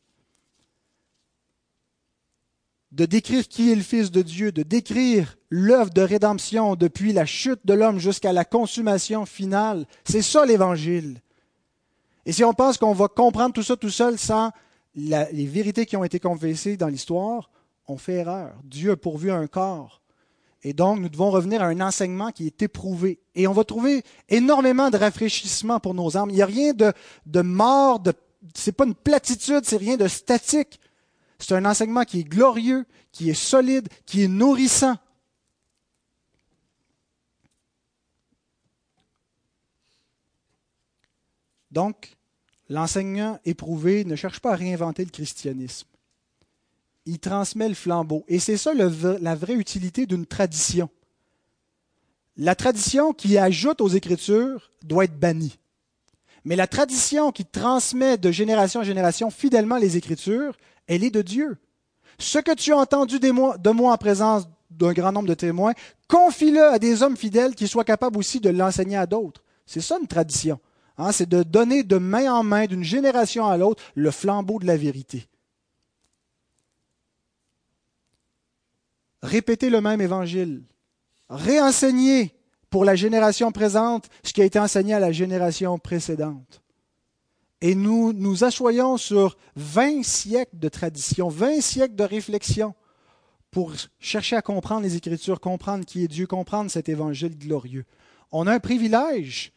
De décrire qui est le Fils de Dieu, de décrire l'œuvre de rédemption depuis la chute de l'homme jusqu'à la consommation finale, c'est ça l'Évangile. Et si on pense qu'on va comprendre tout ça tout seul sans les vérités qui ont été confessées dans l'histoire, on fait erreur. Dieu a pourvu un corps. Et donc, nous devons revenir à un enseignement qui est éprouvé. Et on va trouver énormément de rafraîchissement pour nos âmes. Il n'y a rien de, de mort, de, c'est pas une platitude, c'est rien de statique. C'est un enseignement qui est glorieux, qui est solide, qui est nourrissant. Donc, L'enseignant éprouvé ne cherche pas à réinventer le christianisme. Il transmet le flambeau. Et c'est ça la vraie utilité d'une tradition. La tradition qui ajoute aux Écritures doit être bannie. Mais la tradition qui transmet de génération en génération fidèlement les Écritures, elle est de Dieu. Ce que tu as entendu de moi en présence d'un grand nombre de témoins, confie-le à des hommes fidèles qui soient capables aussi de l'enseigner à d'autres. C'est ça une tradition. Hein, c'est de donner de main en main, d'une génération à l'autre, le flambeau de la vérité. Répéter le même évangile. Réenseigner pour la génération présente ce qui a été enseigné à la génération précédente. Et nous nous assoyons sur 20 siècles de tradition, 20 siècles de réflexion pour chercher à comprendre les Écritures, comprendre qui est Dieu, comprendre cet évangile glorieux. On a un privilège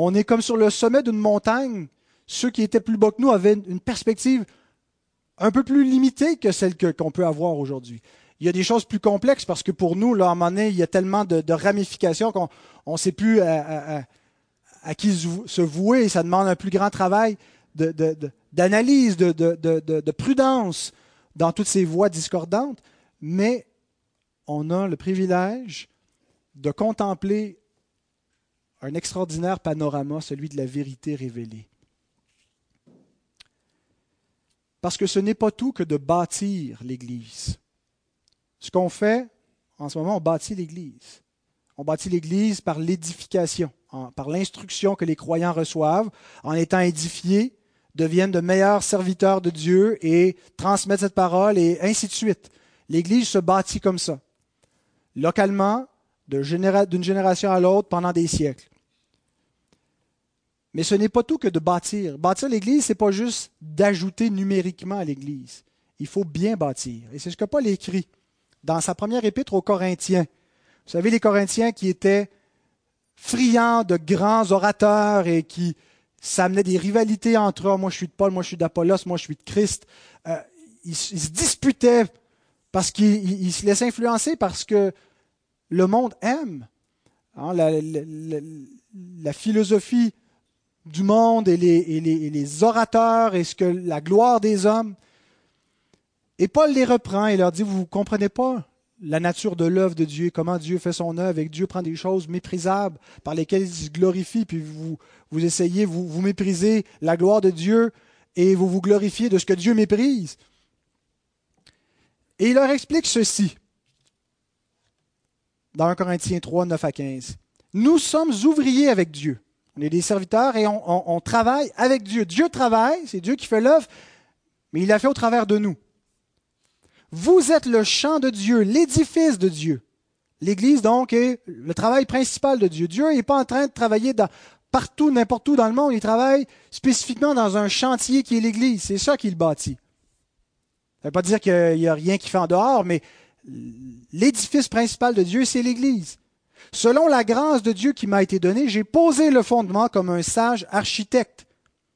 on est comme sur le sommet d'une montagne. Ceux qui étaient plus bas que nous avaient une perspective un peu plus limitée que celle qu'on peut avoir aujourd'hui. Il y a des choses plus complexes parce que pour nous, là, à un il y a tellement de, ramifications qu'on ne sait plus à, qui se vouer et ça demande un plus grand travail d'analyse, de, de, prudence dans toutes ces voies discordantes. Mais on a le privilège de contempler un extraordinaire panorama, celui de la vérité révélée. Parce que ce n'est pas tout que de bâtir l'Église. Ce qu'on fait, en ce moment, on bâtit l'Église. On bâtit l'Église par l'édification, par l'instruction que les croyants reçoivent, en étant édifiés, deviennent de meilleurs serviteurs de Dieu et transmettent cette parole et ainsi de suite. L'Église se bâtit comme ça, localement, d'une génération à l'autre pendant des siècles. Mais ce n'est pas tout que de bâtir. Bâtir l'Église, ce n'est pas juste d'ajouter numériquement à l'Église. Il faut bien bâtir. Et c'est ce que Paul écrit dans sa première épître aux Corinthiens. Vous savez, les Corinthiens qui étaient friands de grands orateurs et qui ça amenait des rivalités entre eux. Moi, je suis de Paul, moi, je suis d'Apollos, moi, je suis de Christ. Euh, ils, se disputaient parce qu'ils se laissaient influencer parce que le monde aime. Hein, la, philosophie du monde et les, orateurs et ce que la gloire des hommes. Et Paul les reprend et leur dit, vous ne comprenez pas la nature de l'œuvre de Dieu, comment Dieu fait son œuvre, et que Dieu prend des choses méprisables par lesquelles il se glorifie, puis vous, vous essayez, vous, vous méprisez la gloire de Dieu et vous vous glorifiez de ce que Dieu méprise. Et il leur explique ceci dans 1 Corinthiens 3, 9 à 15. Nous sommes ouvriers avec Dieu. On est des serviteurs et on, travaille avec Dieu. Dieu travaille, c'est Dieu qui fait l'œuvre, mais il l'a fait au travers de nous. Vous êtes le champ de Dieu, l'édifice de Dieu. L'Église, donc, est le travail principal de Dieu. Dieu n'est pas en train de travailler partout, n'importe où dans le monde. Il travaille spécifiquement dans un chantier qui est l'Église. C'est ça qu'il bâtit. Ça ne veut pas dire qu'il n'y a rien qui fait en dehors, mais l'édifice principal de Dieu, c'est l'Église. Selon la grâce de Dieu qui m'a été donnée, j'ai posé le fondement comme un sage architecte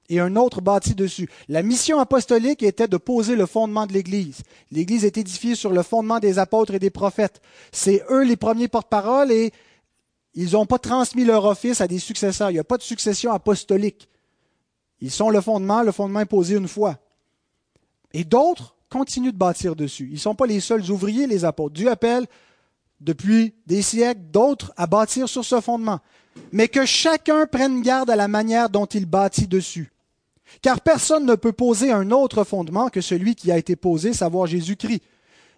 et un autre bâti dessus. La mission apostolique était de poser le fondement de l'Église. L'Église est édifiée sur le fondement des apôtres et des prophètes. C'est eux les premiers porte-parole et ils n'ont pas transmis leur office à des successeurs. Il n'y a pas de succession apostolique. Ils sont le fondement, le fondement est posé une fois. Et d'autres continuent de bâtir dessus. Ils ne sont pas les seuls ouvriers, les apôtres. Dieu appelle depuis des siècles d'autres à bâtir sur ce fondement. Mais que chacun prenne garde à la manière dont il bâtit dessus. Car personne ne peut poser un autre fondement que celui qui a été posé, savoir Jésus-Christ.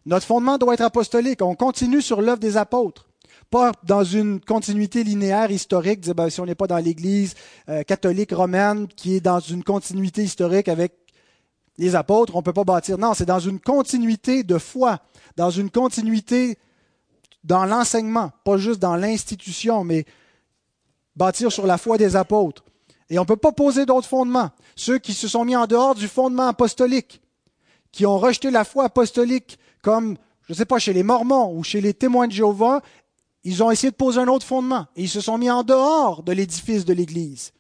Notre fondement doit être apostolique. On continue sur l'œuvre des apôtres. Pas dans une continuité linéaire historique, ben, si on n'est pas dans l'Église euh, catholique romaine qui est dans une continuité historique avec les apôtres, on ne peut pas bâtir. Non, c'est dans une continuité de foi, dans une continuité dans l'enseignement, pas juste dans l'institution, mais bâtir sur la foi des apôtres. Et on ne peut pas poser d'autres fondements. Ceux qui se sont mis en dehors du fondement apostolique, qui ont rejeté la foi apostolique, comme, je ne sais pas, chez les Mormons ou chez les témoins de Jéhovah, ils ont essayé de poser un autre fondement et ils se sont mis en dehors de l'édifice de l'Église.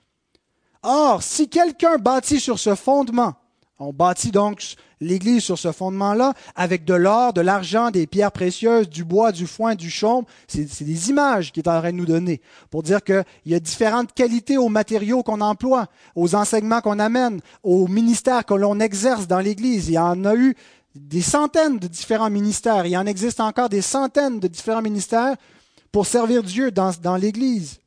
Or, si quelqu'un bâtit sur ce fondement, on bâtit donc l'Église sur ce fondement-là, avec de l'or, de l'argent, des pierres précieuses, du bois, du foin, du chaume. C'est des images qu'il est en train de nous donner pour dire qu'il y a différentes qualités aux matériaux qu'on emploie, aux enseignements qu'on amène, aux ministères que l'on exerce dans l'Église. Il y en a eu des centaines de différents ministères. Il en existe encore des centaines de différents ministères pour servir Dieu dans, dans l'Église.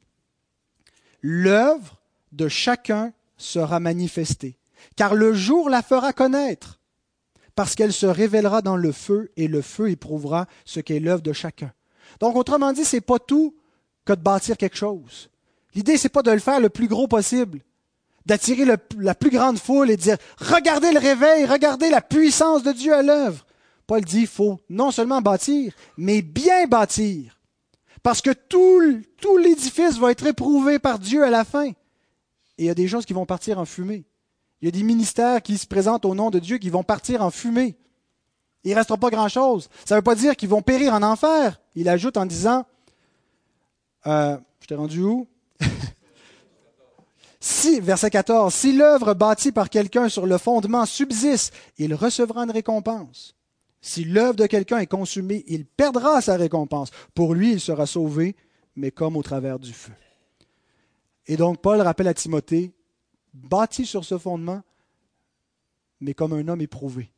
L'œuvre de chacun sera manifestée, car le jour la fera connaître parce qu'elle se révélera dans le feu et le feu éprouvera ce qu'est l'œuvre de chacun. Donc, autrement dit, c'est pas tout que de bâtir quelque chose. L'idée, c'est pas de le faire le plus gros possible, d'attirer la plus grande foule et de dire regardez le réveil, regardez la puissance de Dieu à l'œuvre. Paul dit il faut non seulement bâtir, mais bien bâtir. Parce que tout, tout l'édifice va être éprouvé par Dieu à la fin. Et il y a des choses qui vont partir en fumée. Il y a des ministères qui se présentent au nom de Dieu qui vont partir en fumée. Il ne restera pas grand-chose. Ça ne veut pas dire qu'ils vont périr en enfer. Il ajoute en disant, euh, je t'ai rendu où? [laughs] Si, verset 14, si l'œuvre bâtie par quelqu'un sur le fondement subsiste, il recevra une récompense. Si l'œuvre de quelqu'un est consumée, il perdra sa récompense. Pour lui, il sera sauvé, mais comme au travers du feu. Et donc Paul rappelle à Timothée, bâti sur ce fondement, mais comme un homme éprouvé,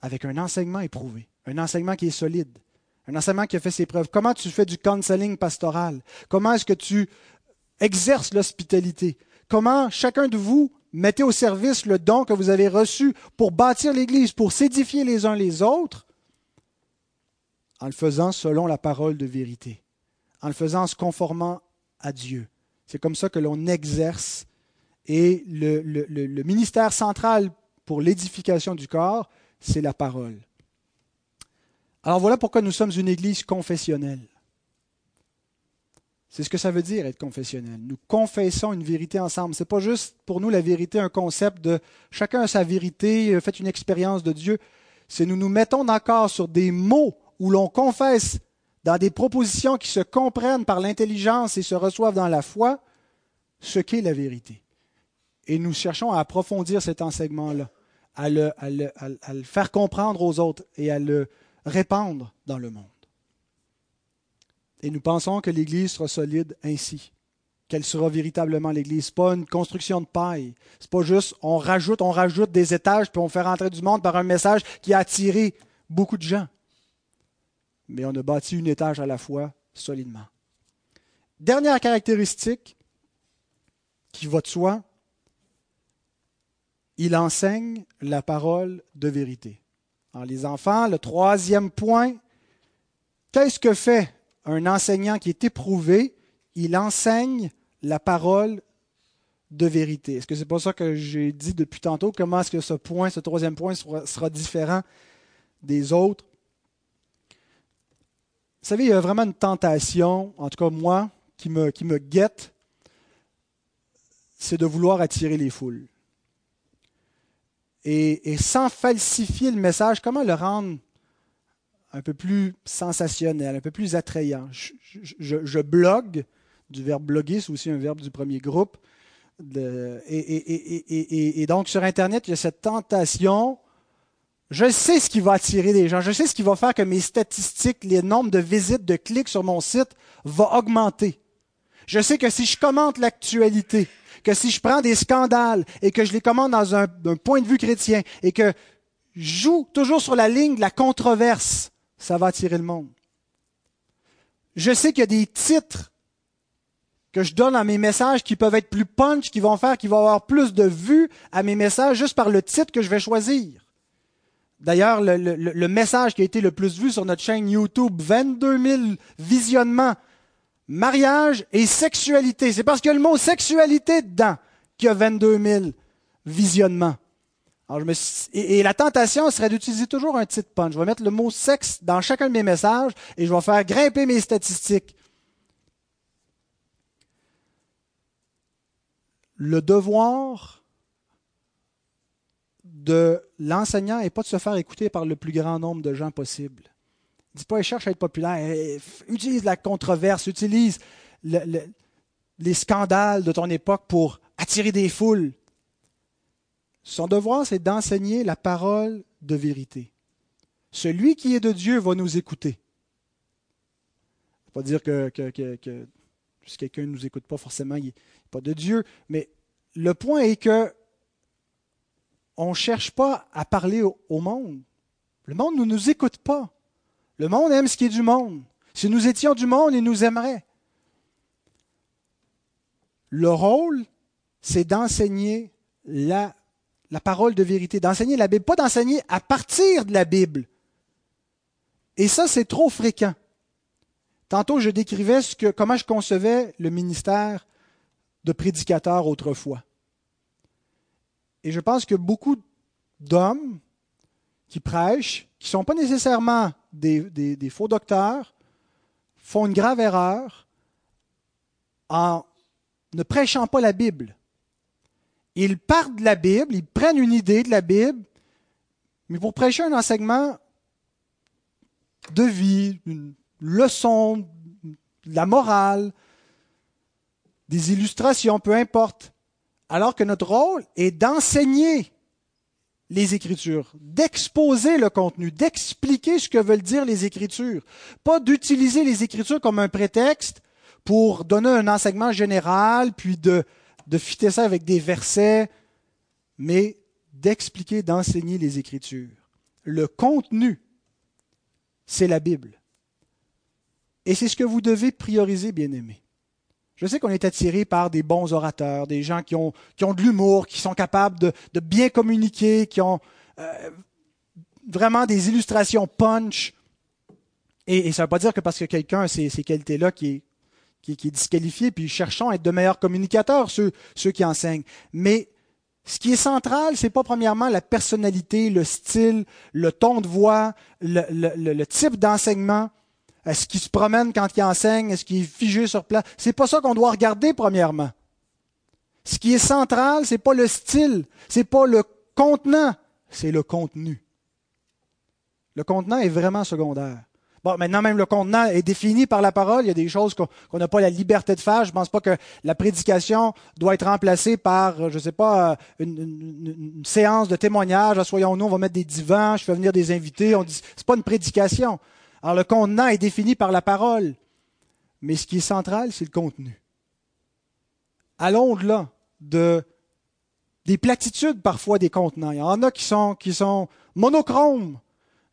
avec un enseignement éprouvé, un enseignement qui est solide, un enseignement qui a fait ses preuves. Comment tu fais du counseling pastoral? Comment est-ce que tu exerces l'hospitalité? Comment chacun de vous mettez au service le don que vous avez reçu pour bâtir l'Église, pour s'édifier les uns les autres, en le faisant selon la parole de vérité, en le faisant en se conformant à Dieu? C'est comme ça que l'on exerce et le, ministère central pour l'édification du corps, c'est la parole. Alors voilà pourquoi nous sommes une église confessionnelle. C'est ce que ça veut dire être confessionnel. Nous confessons une vérité ensemble. Ce n'est pas juste pour nous la vérité un concept de chacun a sa vérité, euh, faites une expérience de Dieu. C'est nous nous mettons d'accord sur des mots où l'on confesse dans des propositions qui se comprennent par l'intelligence et se reçoivent dans la foi, ce qu'est la vérité. Et nous cherchons à approfondir cet enseignement-là, à le, faire comprendre aux autres et à le répandre dans le monde. Et nous pensons que l'Église sera solide ainsi, qu'elle sera véritablement l'Église. Ce pas une construction de paille. C'est pas juste on rajoute, on rajoute des étages puis on fait rentrer du monde par un message qui a attiré beaucoup de gens. Mais on a bâti une étage à la fois solidement. Dernière caractéristique qui va de soi, il enseigne la parole de vérité. Alors les enfants, le troisième point, qu'est-ce que fait un enseignant qui est éprouvé? Il enseigne la parole de vérité. Est-ce que c'est pas ça que j'ai dit depuis tantôt Comment est-ce que ce point, ce troisième point, sera, différent des autres? Vous savez, il y a vraiment une tentation, en tout cas moi, qui me guette, c'est de vouloir attirer les foules. Et, sans falsifier le message, comment le rendre un peu plus sensationnel, un peu plus attrayant? Je, blogue, du verbe bloguer, c'est aussi un verbe du premier groupe. et, et, donc sur Internet, il y a cette tentation. Je sais ce qui va attirer les gens. Je sais ce qui va faire que mes statistiques, les nombres de visites, de clics sur mon site vont augmenter. Je sais que si je commente l'actualité, que si je prends des scandales et que je les commente dans un, point de vue chrétien et que je joue toujours sur la ligne de la controverse, ça va attirer le monde. Je sais qu'il y a des titres que je donne à mes messages qui peuvent être plus punch, qui vont faire, qui vont avoir plus de vues à mes messages juste par le titre que je vais choisir. D'ailleurs, le, le, message qui a été le plus vu sur notre chaîne YouTube, 22 000 visionnements mariage et sexualité. C'est parce qu'il y a le mot sexualité dedans qu'il y a 22 000 visionnements. Alors je me et, la tentation serait d'utiliser toujours un titre punch. Je vais mettre le mot sexe dans chacun de mes messages et je vais faire grimper mes statistiques. Le devoir de l'enseignant n'est pas de se faire écouter par le plus grand nombre de gens possible. Dis pas, cherche à être populaire. Utilise la controverse, utilise les scandales de ton époque pour attirer des foules. Son devoir, c'est d'enseigner la parole de vérité. Celui qui est de Dieu va nous écouter. Pas dire que, si quelqu'un ne nous écoute pas, forcément, il n'est pas de Dieu. Mais le point est que on ne cherche pas à parler au monde. Le monde ne nous écoute pas. Le monde aime ce qui est du monde. Si nous étions du monde, il nous aimerait. Le rôle, c'est d'enseigner la, parole de vérité, d'enseigner la Bible, pas d'enseigner à partir de la Bible. Et ça, c'est trop fréquent. Tantôt, je décrivais ce que, comment je concevais le ministère de prédicateur autrefois. Et je pense que beaucoup d'hommes qui prêchent, qui ne sont pas nécessairement des, faux docteurs font une grave erreur en ne prêchant pas la Bible. Ils partent de la Bible, ils prennent une idée de la Bible, mais pour prêcher un enseignement de vie, une leçon, de la morale, des illustrations, peu importe. Alors que notre rôle est d'enseigner les Écritures, d'exposer le contenu, d'expliquer ce que veulent dire les Écritures, pas d'utiliser les Écritures comme un prétexte pour donner un enseignement général, puis de, de fitter ça avec des versets, mais d'expliquer, d'enseigner les Écritures. Le contenu, c'est la Bible. Et c'est ce que vous devez prioriser, bien-aimés. Je sais qu'on est attiré par des bons orateurs, des gens qui ont, qui ont de l'humour, qui sont capables de, bien communiquer, qui ont euh, vraiment des illustrations punch. Et, ça ne veut pas dire que parce que quelqu'un a ces, ces qualités-là qui est, qui, qui, est disqualifié, puis cherchons à être de meilleurs communicateurs, ceux, ceux qui enseignent. Mais ce qui est central, c'est pas premièrement la personnalité, le style, le ton de voix, le, le type d'enseignement, est-ce qu'il se promène quand il enseigne? Est-ce qu'il est figé sur place? C'est pas ça qu'on doit regarder premièrement. Ce qui est central, c'est pas le style, c'est pas le contenant, c'est le contenu. Le contenant est vraiment secondaire. Bon, maintenant, même le contenant est défini par la parole. Il y a des choses qu'on n'a pas la liberté de faire. Je ne pense pas que la prédication doit être remplacée par, je ne sais pas, une, séance de témoignage. Soyons-nous, on va mettre des divans, je fais venir des invités. On dit, c'est pas une prédication. Alors, le contenant est défini par la parole. Mais ce qui est central, c'est le contenu. Allons au-delà de, des platitudes parfois des contenants. Il y en a qui sont, monochromes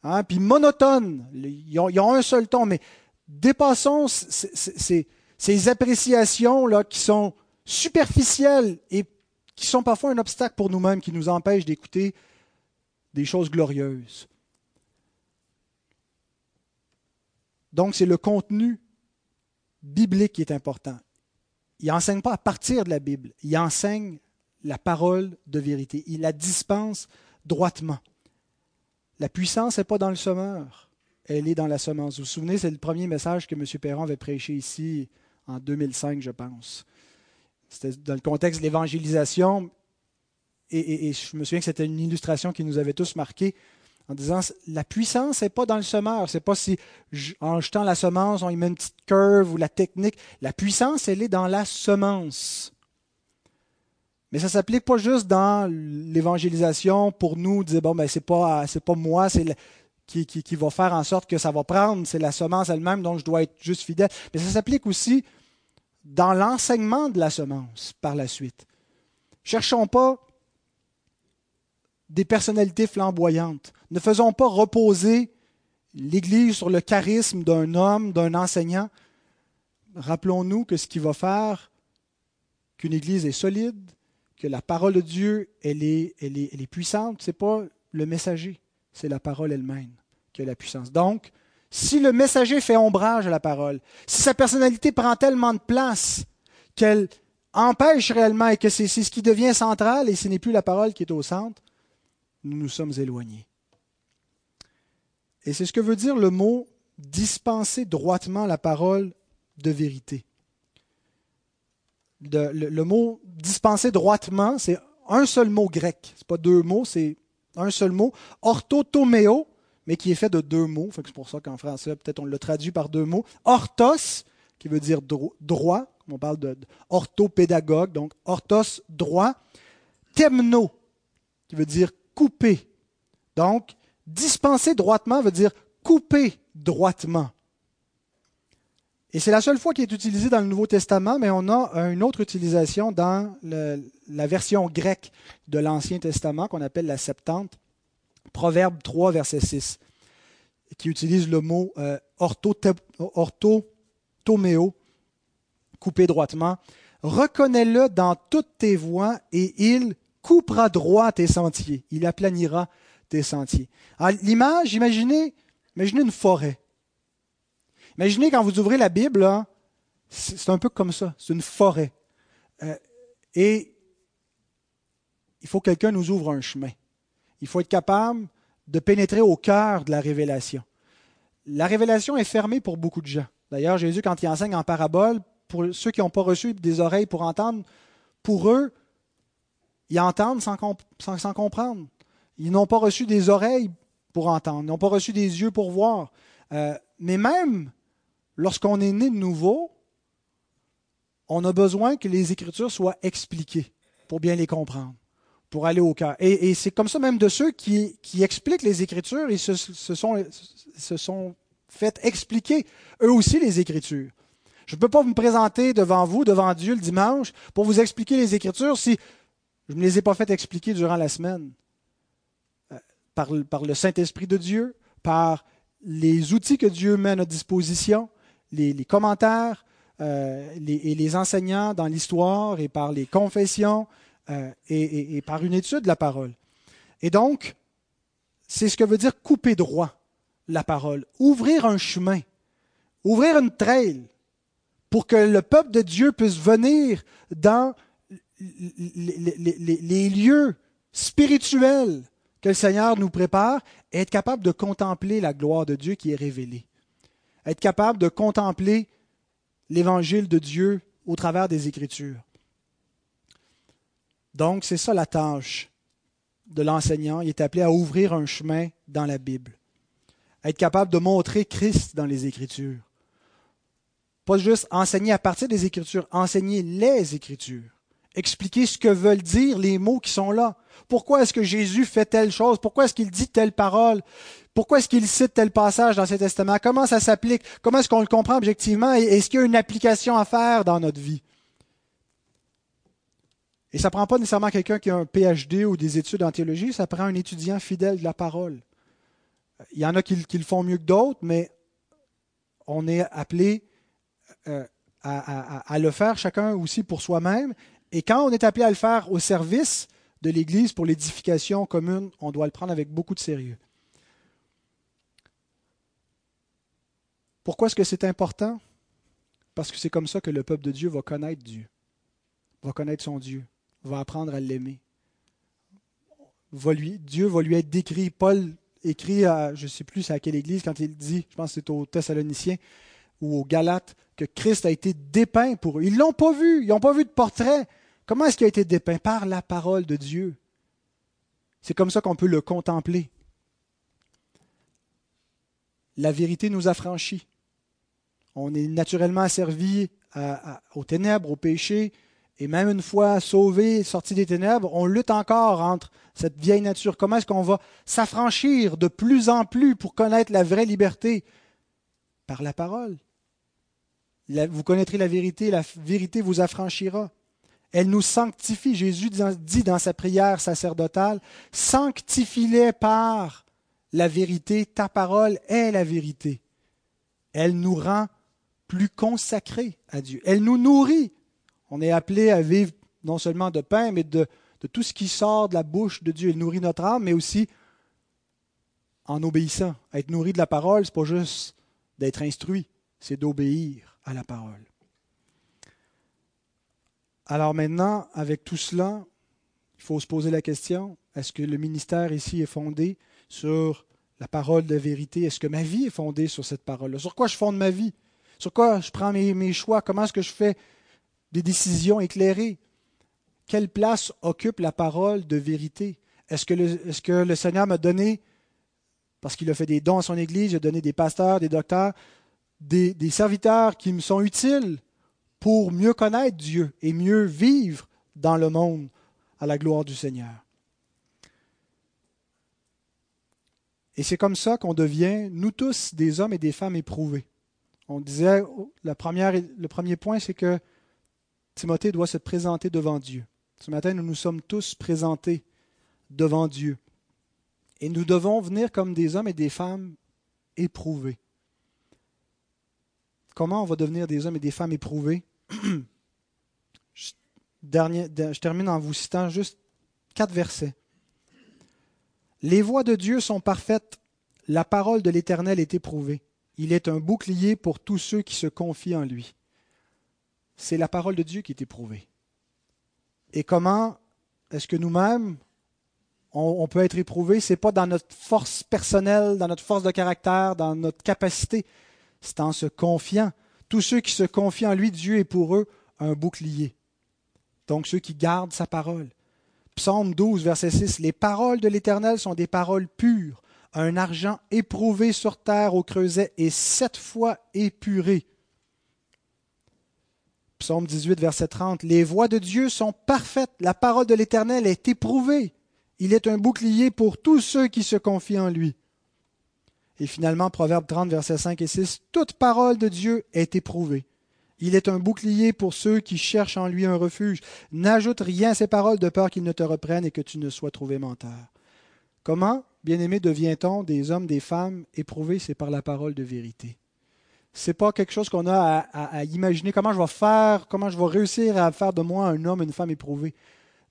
Hein, puis monotone. Ils ont, un seul ton, mais dépassons ces, appréciations-là qui sont superficielles et qui sont parfois un obstacle pour nous-mêmes, qui nous empêchent d'écouter des choses glorieuses. Donc, c'est le contenu biblique qui est important. Il n'enseigne pas à partir de la Bible, il enseigne la parole de vérité. Il la dispense droitement. La puissance n'est pas dans le semeur, elle est dans la semence. Vous vous souvenez, c'est le premier message que M. Perron avait prêché ici en 2005, je pense. C'était dans le contexte de l'évangélisation. Et, je me souviens que c'était une illustration qui nous avait tous marqués en disant la puissance n'est pas dans le semeur. C'est pas si en jetant la semence, on y met une petite curve ou la technique. La puissance, elle est dans la semence. Mais ça s'applique pas juste dans l'évangélisation pour nous dire bon ben c'est pas pas moi qui, va faire en sorte que ça va prendre, c'est la semence elle-même dont je dois être juste fidèle. Mais ça s'applique aussi dans l'enseignement de la semence par la suite. Cherchons pas des personnalités flamboyantes. Ne faisons pas reposer l'Église sur le charisme d'un homme, d'un enseignant. Rappelons-nous que ce qui va faire qu'une Église est solide, que la parole de Dieu, elle est, elle elle est puissante, ce n'est pas le messager, c'est la parole elle-même qui a la puissance. Donc, si le messager fait ombrage à la parole, si sa personnalité prend tellement de place qu'elle empêche réellement et que c'est ce qui devient central et ce n'est plus la parole qui est au centre, nous nous sommes éloignés. Et c'est ce que veut dire le mot dispenser droitement la parole de vérité le, mot dispenser droitement, c'est un seul mot grec. Ce n'est pas deux mots, c'est un seul mot. Orthotoméo, mais qui est fait de deux mots. C'est pour ça qu'en français, peut-être on le traduit par deux mots. Orthos, qui veut dire droit. On parle de, orthopédagogue, donc orthos, droit. Temno, qui veut dire couper. Donc, dispenser droitement veut dire couper droitement. Et c'est la seule fois qui est utilisé dans le Nouveau Testament, mais on a une autre utilisation dans la version grecque de l'Ancien Testament qu'on appelle la Septante, Proverbe 3, verset 6, qui utilise le mot euh, orthotoméo, couper droitement. Reconnais-le dans toutes tes voies et il coupera droit tes sentiers. Il aplanira tes sentiers. L'image, imaginez, imaginez une forêt. Imaginez quand vous ouvrez la Bible, c'est un peu comme ça, c'est une forêt. Euh, et il faut que quelqu'un nous ouvre un chemin. Il faut être capable de pénétrer au cœur de la révélation. La révélation est fermée pour beaucoup de gens. D'ailleurs, Jésus, quand il enseigne en parabole, pour ceux qui n'ont pas reçu des oreilles pour entendre, pour eux, ils entendent sans, comprendre. Ils n'ont pas reçu des oreilles pour entendre, ils n'ont pas reçu des yeux pour voir. Euh, mais même lorsqu'on est né de nouveau, on a besoin que les Écritures soient expliquées pour bien les comprendre, pour aller au cœur. Et, c'est comme ça même de ceux qui, expliquent les Écritures, ils se, sont, se sont fait expliquer eux aussi les Écritures. Je ne peux pas me présenter devant vous, devant Dieu le dimanche, pour vous expliquer les Écritures si je ne me les ai pas fait expliquer durant la semaine. Euh, par, le Saint-Esprit de Dieu, par les outils que Dieu met à notre disposition, les, commentaires euh, et les enseignants dans l'histoire et par les confessions euh, et, par une étude de la parole. Et donc, c'est ce que veut dire couper droit la parole, ouvrir un chemin, ouvrir une trail pour que le peuple de Dieu puisse venir dans les lieux spirituels que le Seigneur nous prépare être capable de contempler la gloire de Dieu qui est révélée être capable de contempler l'évangile de Dieu au travers des Écritures. Donc, c'est ça la tâche de l'enseignant. Il est appelé à ouvrir un chemin dans la Bible, être capable de montrer Christ dans les Écritures. Pas juste enseigner à partir des Écritures, enseigner les Écritures. Expliquer ce que veulent dire les mots qui sont là. Pourquoi est-ce que Jésus fait telle chose? Pourquoi est-ce qu'il dit telle parole? Pourquoi est-ce qu'il cite tel passage dans ses testaments? Comment ça s'applique? Comment est-ce qu'on le comprend objectivement? Est-ce qu'il y a une application à faire dans notre vie? Et ça ne prend pas nécessairement quelqu'un qui a un PhD ou des études en théologie, ça prend un étudiant fidèle de la parole. Il y en a qui, le font mieux que d'autres, mais on est appelé euh, à, le faire chacun aussi pour soi-même. Et quand on est appelé à le faire au service de l'Église pour l'édification commune, on doit le prendre avec beaucoup de sérieux. Pourquoi est-ce que c'est important? Parce que c'est comme ça que le peuple de Dieu va connaître Dieu, va connaître son Dieu, va apprendre à l'aimer. Dieu va lui être décrit. Paul écrit à, je ne sais plus à quelle église, quand il dit, je pense que c'est aux Thessaloniciens ou aux Galates, que Christ a été dépeint pour eux. Ils ne l'ont pas vu, ils n'ont pas vu de portrait. Comment est-ce qu'il a été dépeint? Par la parole de Dieu. C'est comme ça qu'on peut le contempler. La vérité nous affranchit. On est naturellement asservi aux ténèbres, au péché, et même une fois sauvé, sorti des ténèbres, on lutte encore entre cette vieille nature. Comment est-ce qu'on va s'affranchir de plus en plus pour connaître la vraie liberté? Par la parole. Vous connaîtrez la vérité, la vérité vous affranchira. Elle nous sanctifie. Jésus dit dans sa prière sacerdotale, sanctifie-les par la vérité, ta parole est la vérité. Elle nous rend plus consacrés à Dieu. Elle nous nourrit. On est appelé à vivre non seulement de pain, mais de, tout ce qui sort de la bouche de Dieu. Elle nourrit notre âme, mais aussi en obéissant. Être nourri de la parole, ce n'est pas juste d'être instruit, c'est d'obéir à la parole. Alors maintenant, avec tout cela, il faut se poser la question, est-ce que le ministère ici est fondé sur la parole de vérité? Est-ce que ma vie est fondée sur cette parole-là? Sur quoi je fonde ma vie? Sur quoi je prends mes, choix? Comment est-ce que je fais des décisions éclairées? Quelle place occupe la parole de vérité? Est-ce que, le, est que le Seigneur m'a donné, parce qu'il a fait des dons à son Église, il a donné des pasteurs, des docteurs, des, serviteurs qui me sont utiles pour mieux connaître Dieu et mieux vivre dans le monde à la gloire du Seigneur Et c'est comme ça qu'on devient, nous tous, des hommes et des femmes éprouvés. On disait, le premier point, c'est que Timothée doit se présenter devant Dieu. Ce matin, nous nous sommes tous présentés devant Dieu. Et nous devons venir comme des hommes et des femmes éprouvés. Comment on va devenir des hommes et des femmes éprouvés? [clears throat] Je, je termine en vous citant juste quatre versets. Les voies de Dieu sont parfaites, la parole de l'Éternel est éprouvée. Il est un bouclier pour tous ceux qui se confient en lui c'est la parole de Dieu qui est éprouvée. Et comment est-ce que nous-mêmes, on, peut être éprouvé Ce n'est pas dans notre force personnelle, dans notre force de caractère, dans notre capacité. C'est en se confiant. Tous ceux qui se confient en lui, Dieu est pour eux un bouclier. Donc ceux qui gardent sa parole. Psaume 12, verset 6. Les paroles de l'Éternel sont des paroles pures, un argent éprouvé sur terre au creuset et sept fois épuré. Psaume 18, verset 30. Les voies de Dieu sont parfaites. La parole de l'Éternel est éprouvée. Il est un bouclier pour tous ceux qui se confient en lui. Et finalement, Proverbe 30, verset 5 et 6. Toute parole de Dieu est éprouvée. Il est un bouclier pour ceux qui cherchent en lui un refuge. N'ajoute rien à ces paroles de peur qu'ils ne te reprennent et que tu ne sois trouvé menteur. Comment, bien-aimé, devient-on des hommes, des femmes éprouvés? C'est par la parole de vérité c'est pas quelque chose qu'on a à, imaginer comment je vais faire, comment je vais réussir à faire de moi un homme, une femme éprouvée?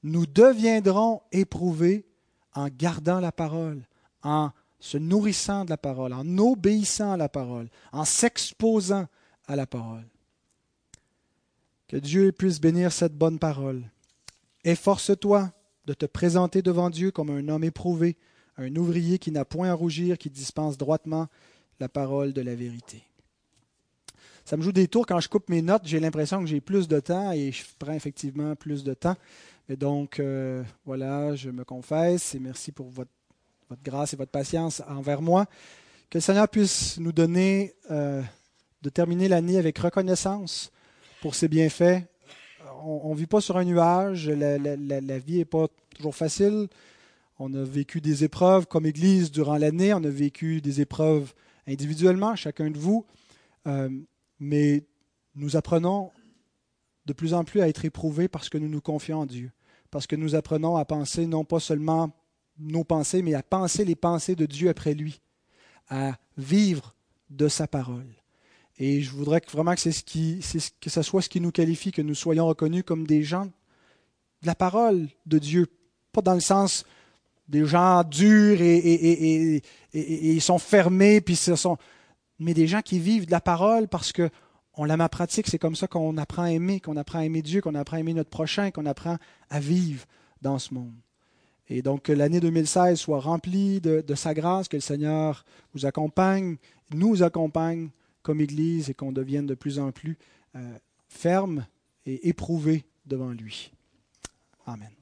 Nous deviendrons éprouvés en gardant la parole, en se nourrissant de la parole, en obéissant à la parole, en s'exposant à la parole. Que Dieu puisse bénir cette bonne parole. Efforce-toi de te présenter devant Dieu comme un homme éprouvé, un ouvrier qui n'a point à rougir, qui dispense droitement la parole de la vérité ça me joue des tours quand je coupe mes notes. J'ai l'impression que j'ai plus de temps et je prends effectivement plus de temps. Et donc, euh, voilà, je me confesse et merci pour votre, votre grâce et votre patience envers moi. Que le Seigneur puisse nous donner euh, de terminer l'année avec reconnaissance pour ses bienfaits. On ne vit pas sur un nuage, la, la vie n'est pas toujours facile. On a vécu des épreuves comme Église durant l'année, on a vécu des épreuves individuellement, chacun de vous, euh, mais nous apprenons de plus en plus à être éprouvés parce que nous nous confions en Dieu, parce que nous apprenons à penser non pas seulement nos pensées, mais à penser les pensées de Dieu après lui, à vivre de sa parole. Et je voudrais vraiment que, c'est ce qui, que soit ce qui nous qualifie, que nous soyons reconnus comme des gens de la parole de Dieu, pas dans le sens des gens durs et, ils sont fermés, puis ce sont, mais des gens qui vivent de la parole parce que on la en pratique. C'est comme ça qu'on apprend à aimer, qu'on apprend à aimer Dieu, qu'on apprend à aimer notre prochain, qu'on apprend à vivre dans ce monde. Et donc que l'année 2016 soit remplie de, sa grâce, que le Seigneur vous accompagne, nous accompagne comme Église et qu'on devienne de plus en plus euh, ferme et éprouvé devant lui. Amen.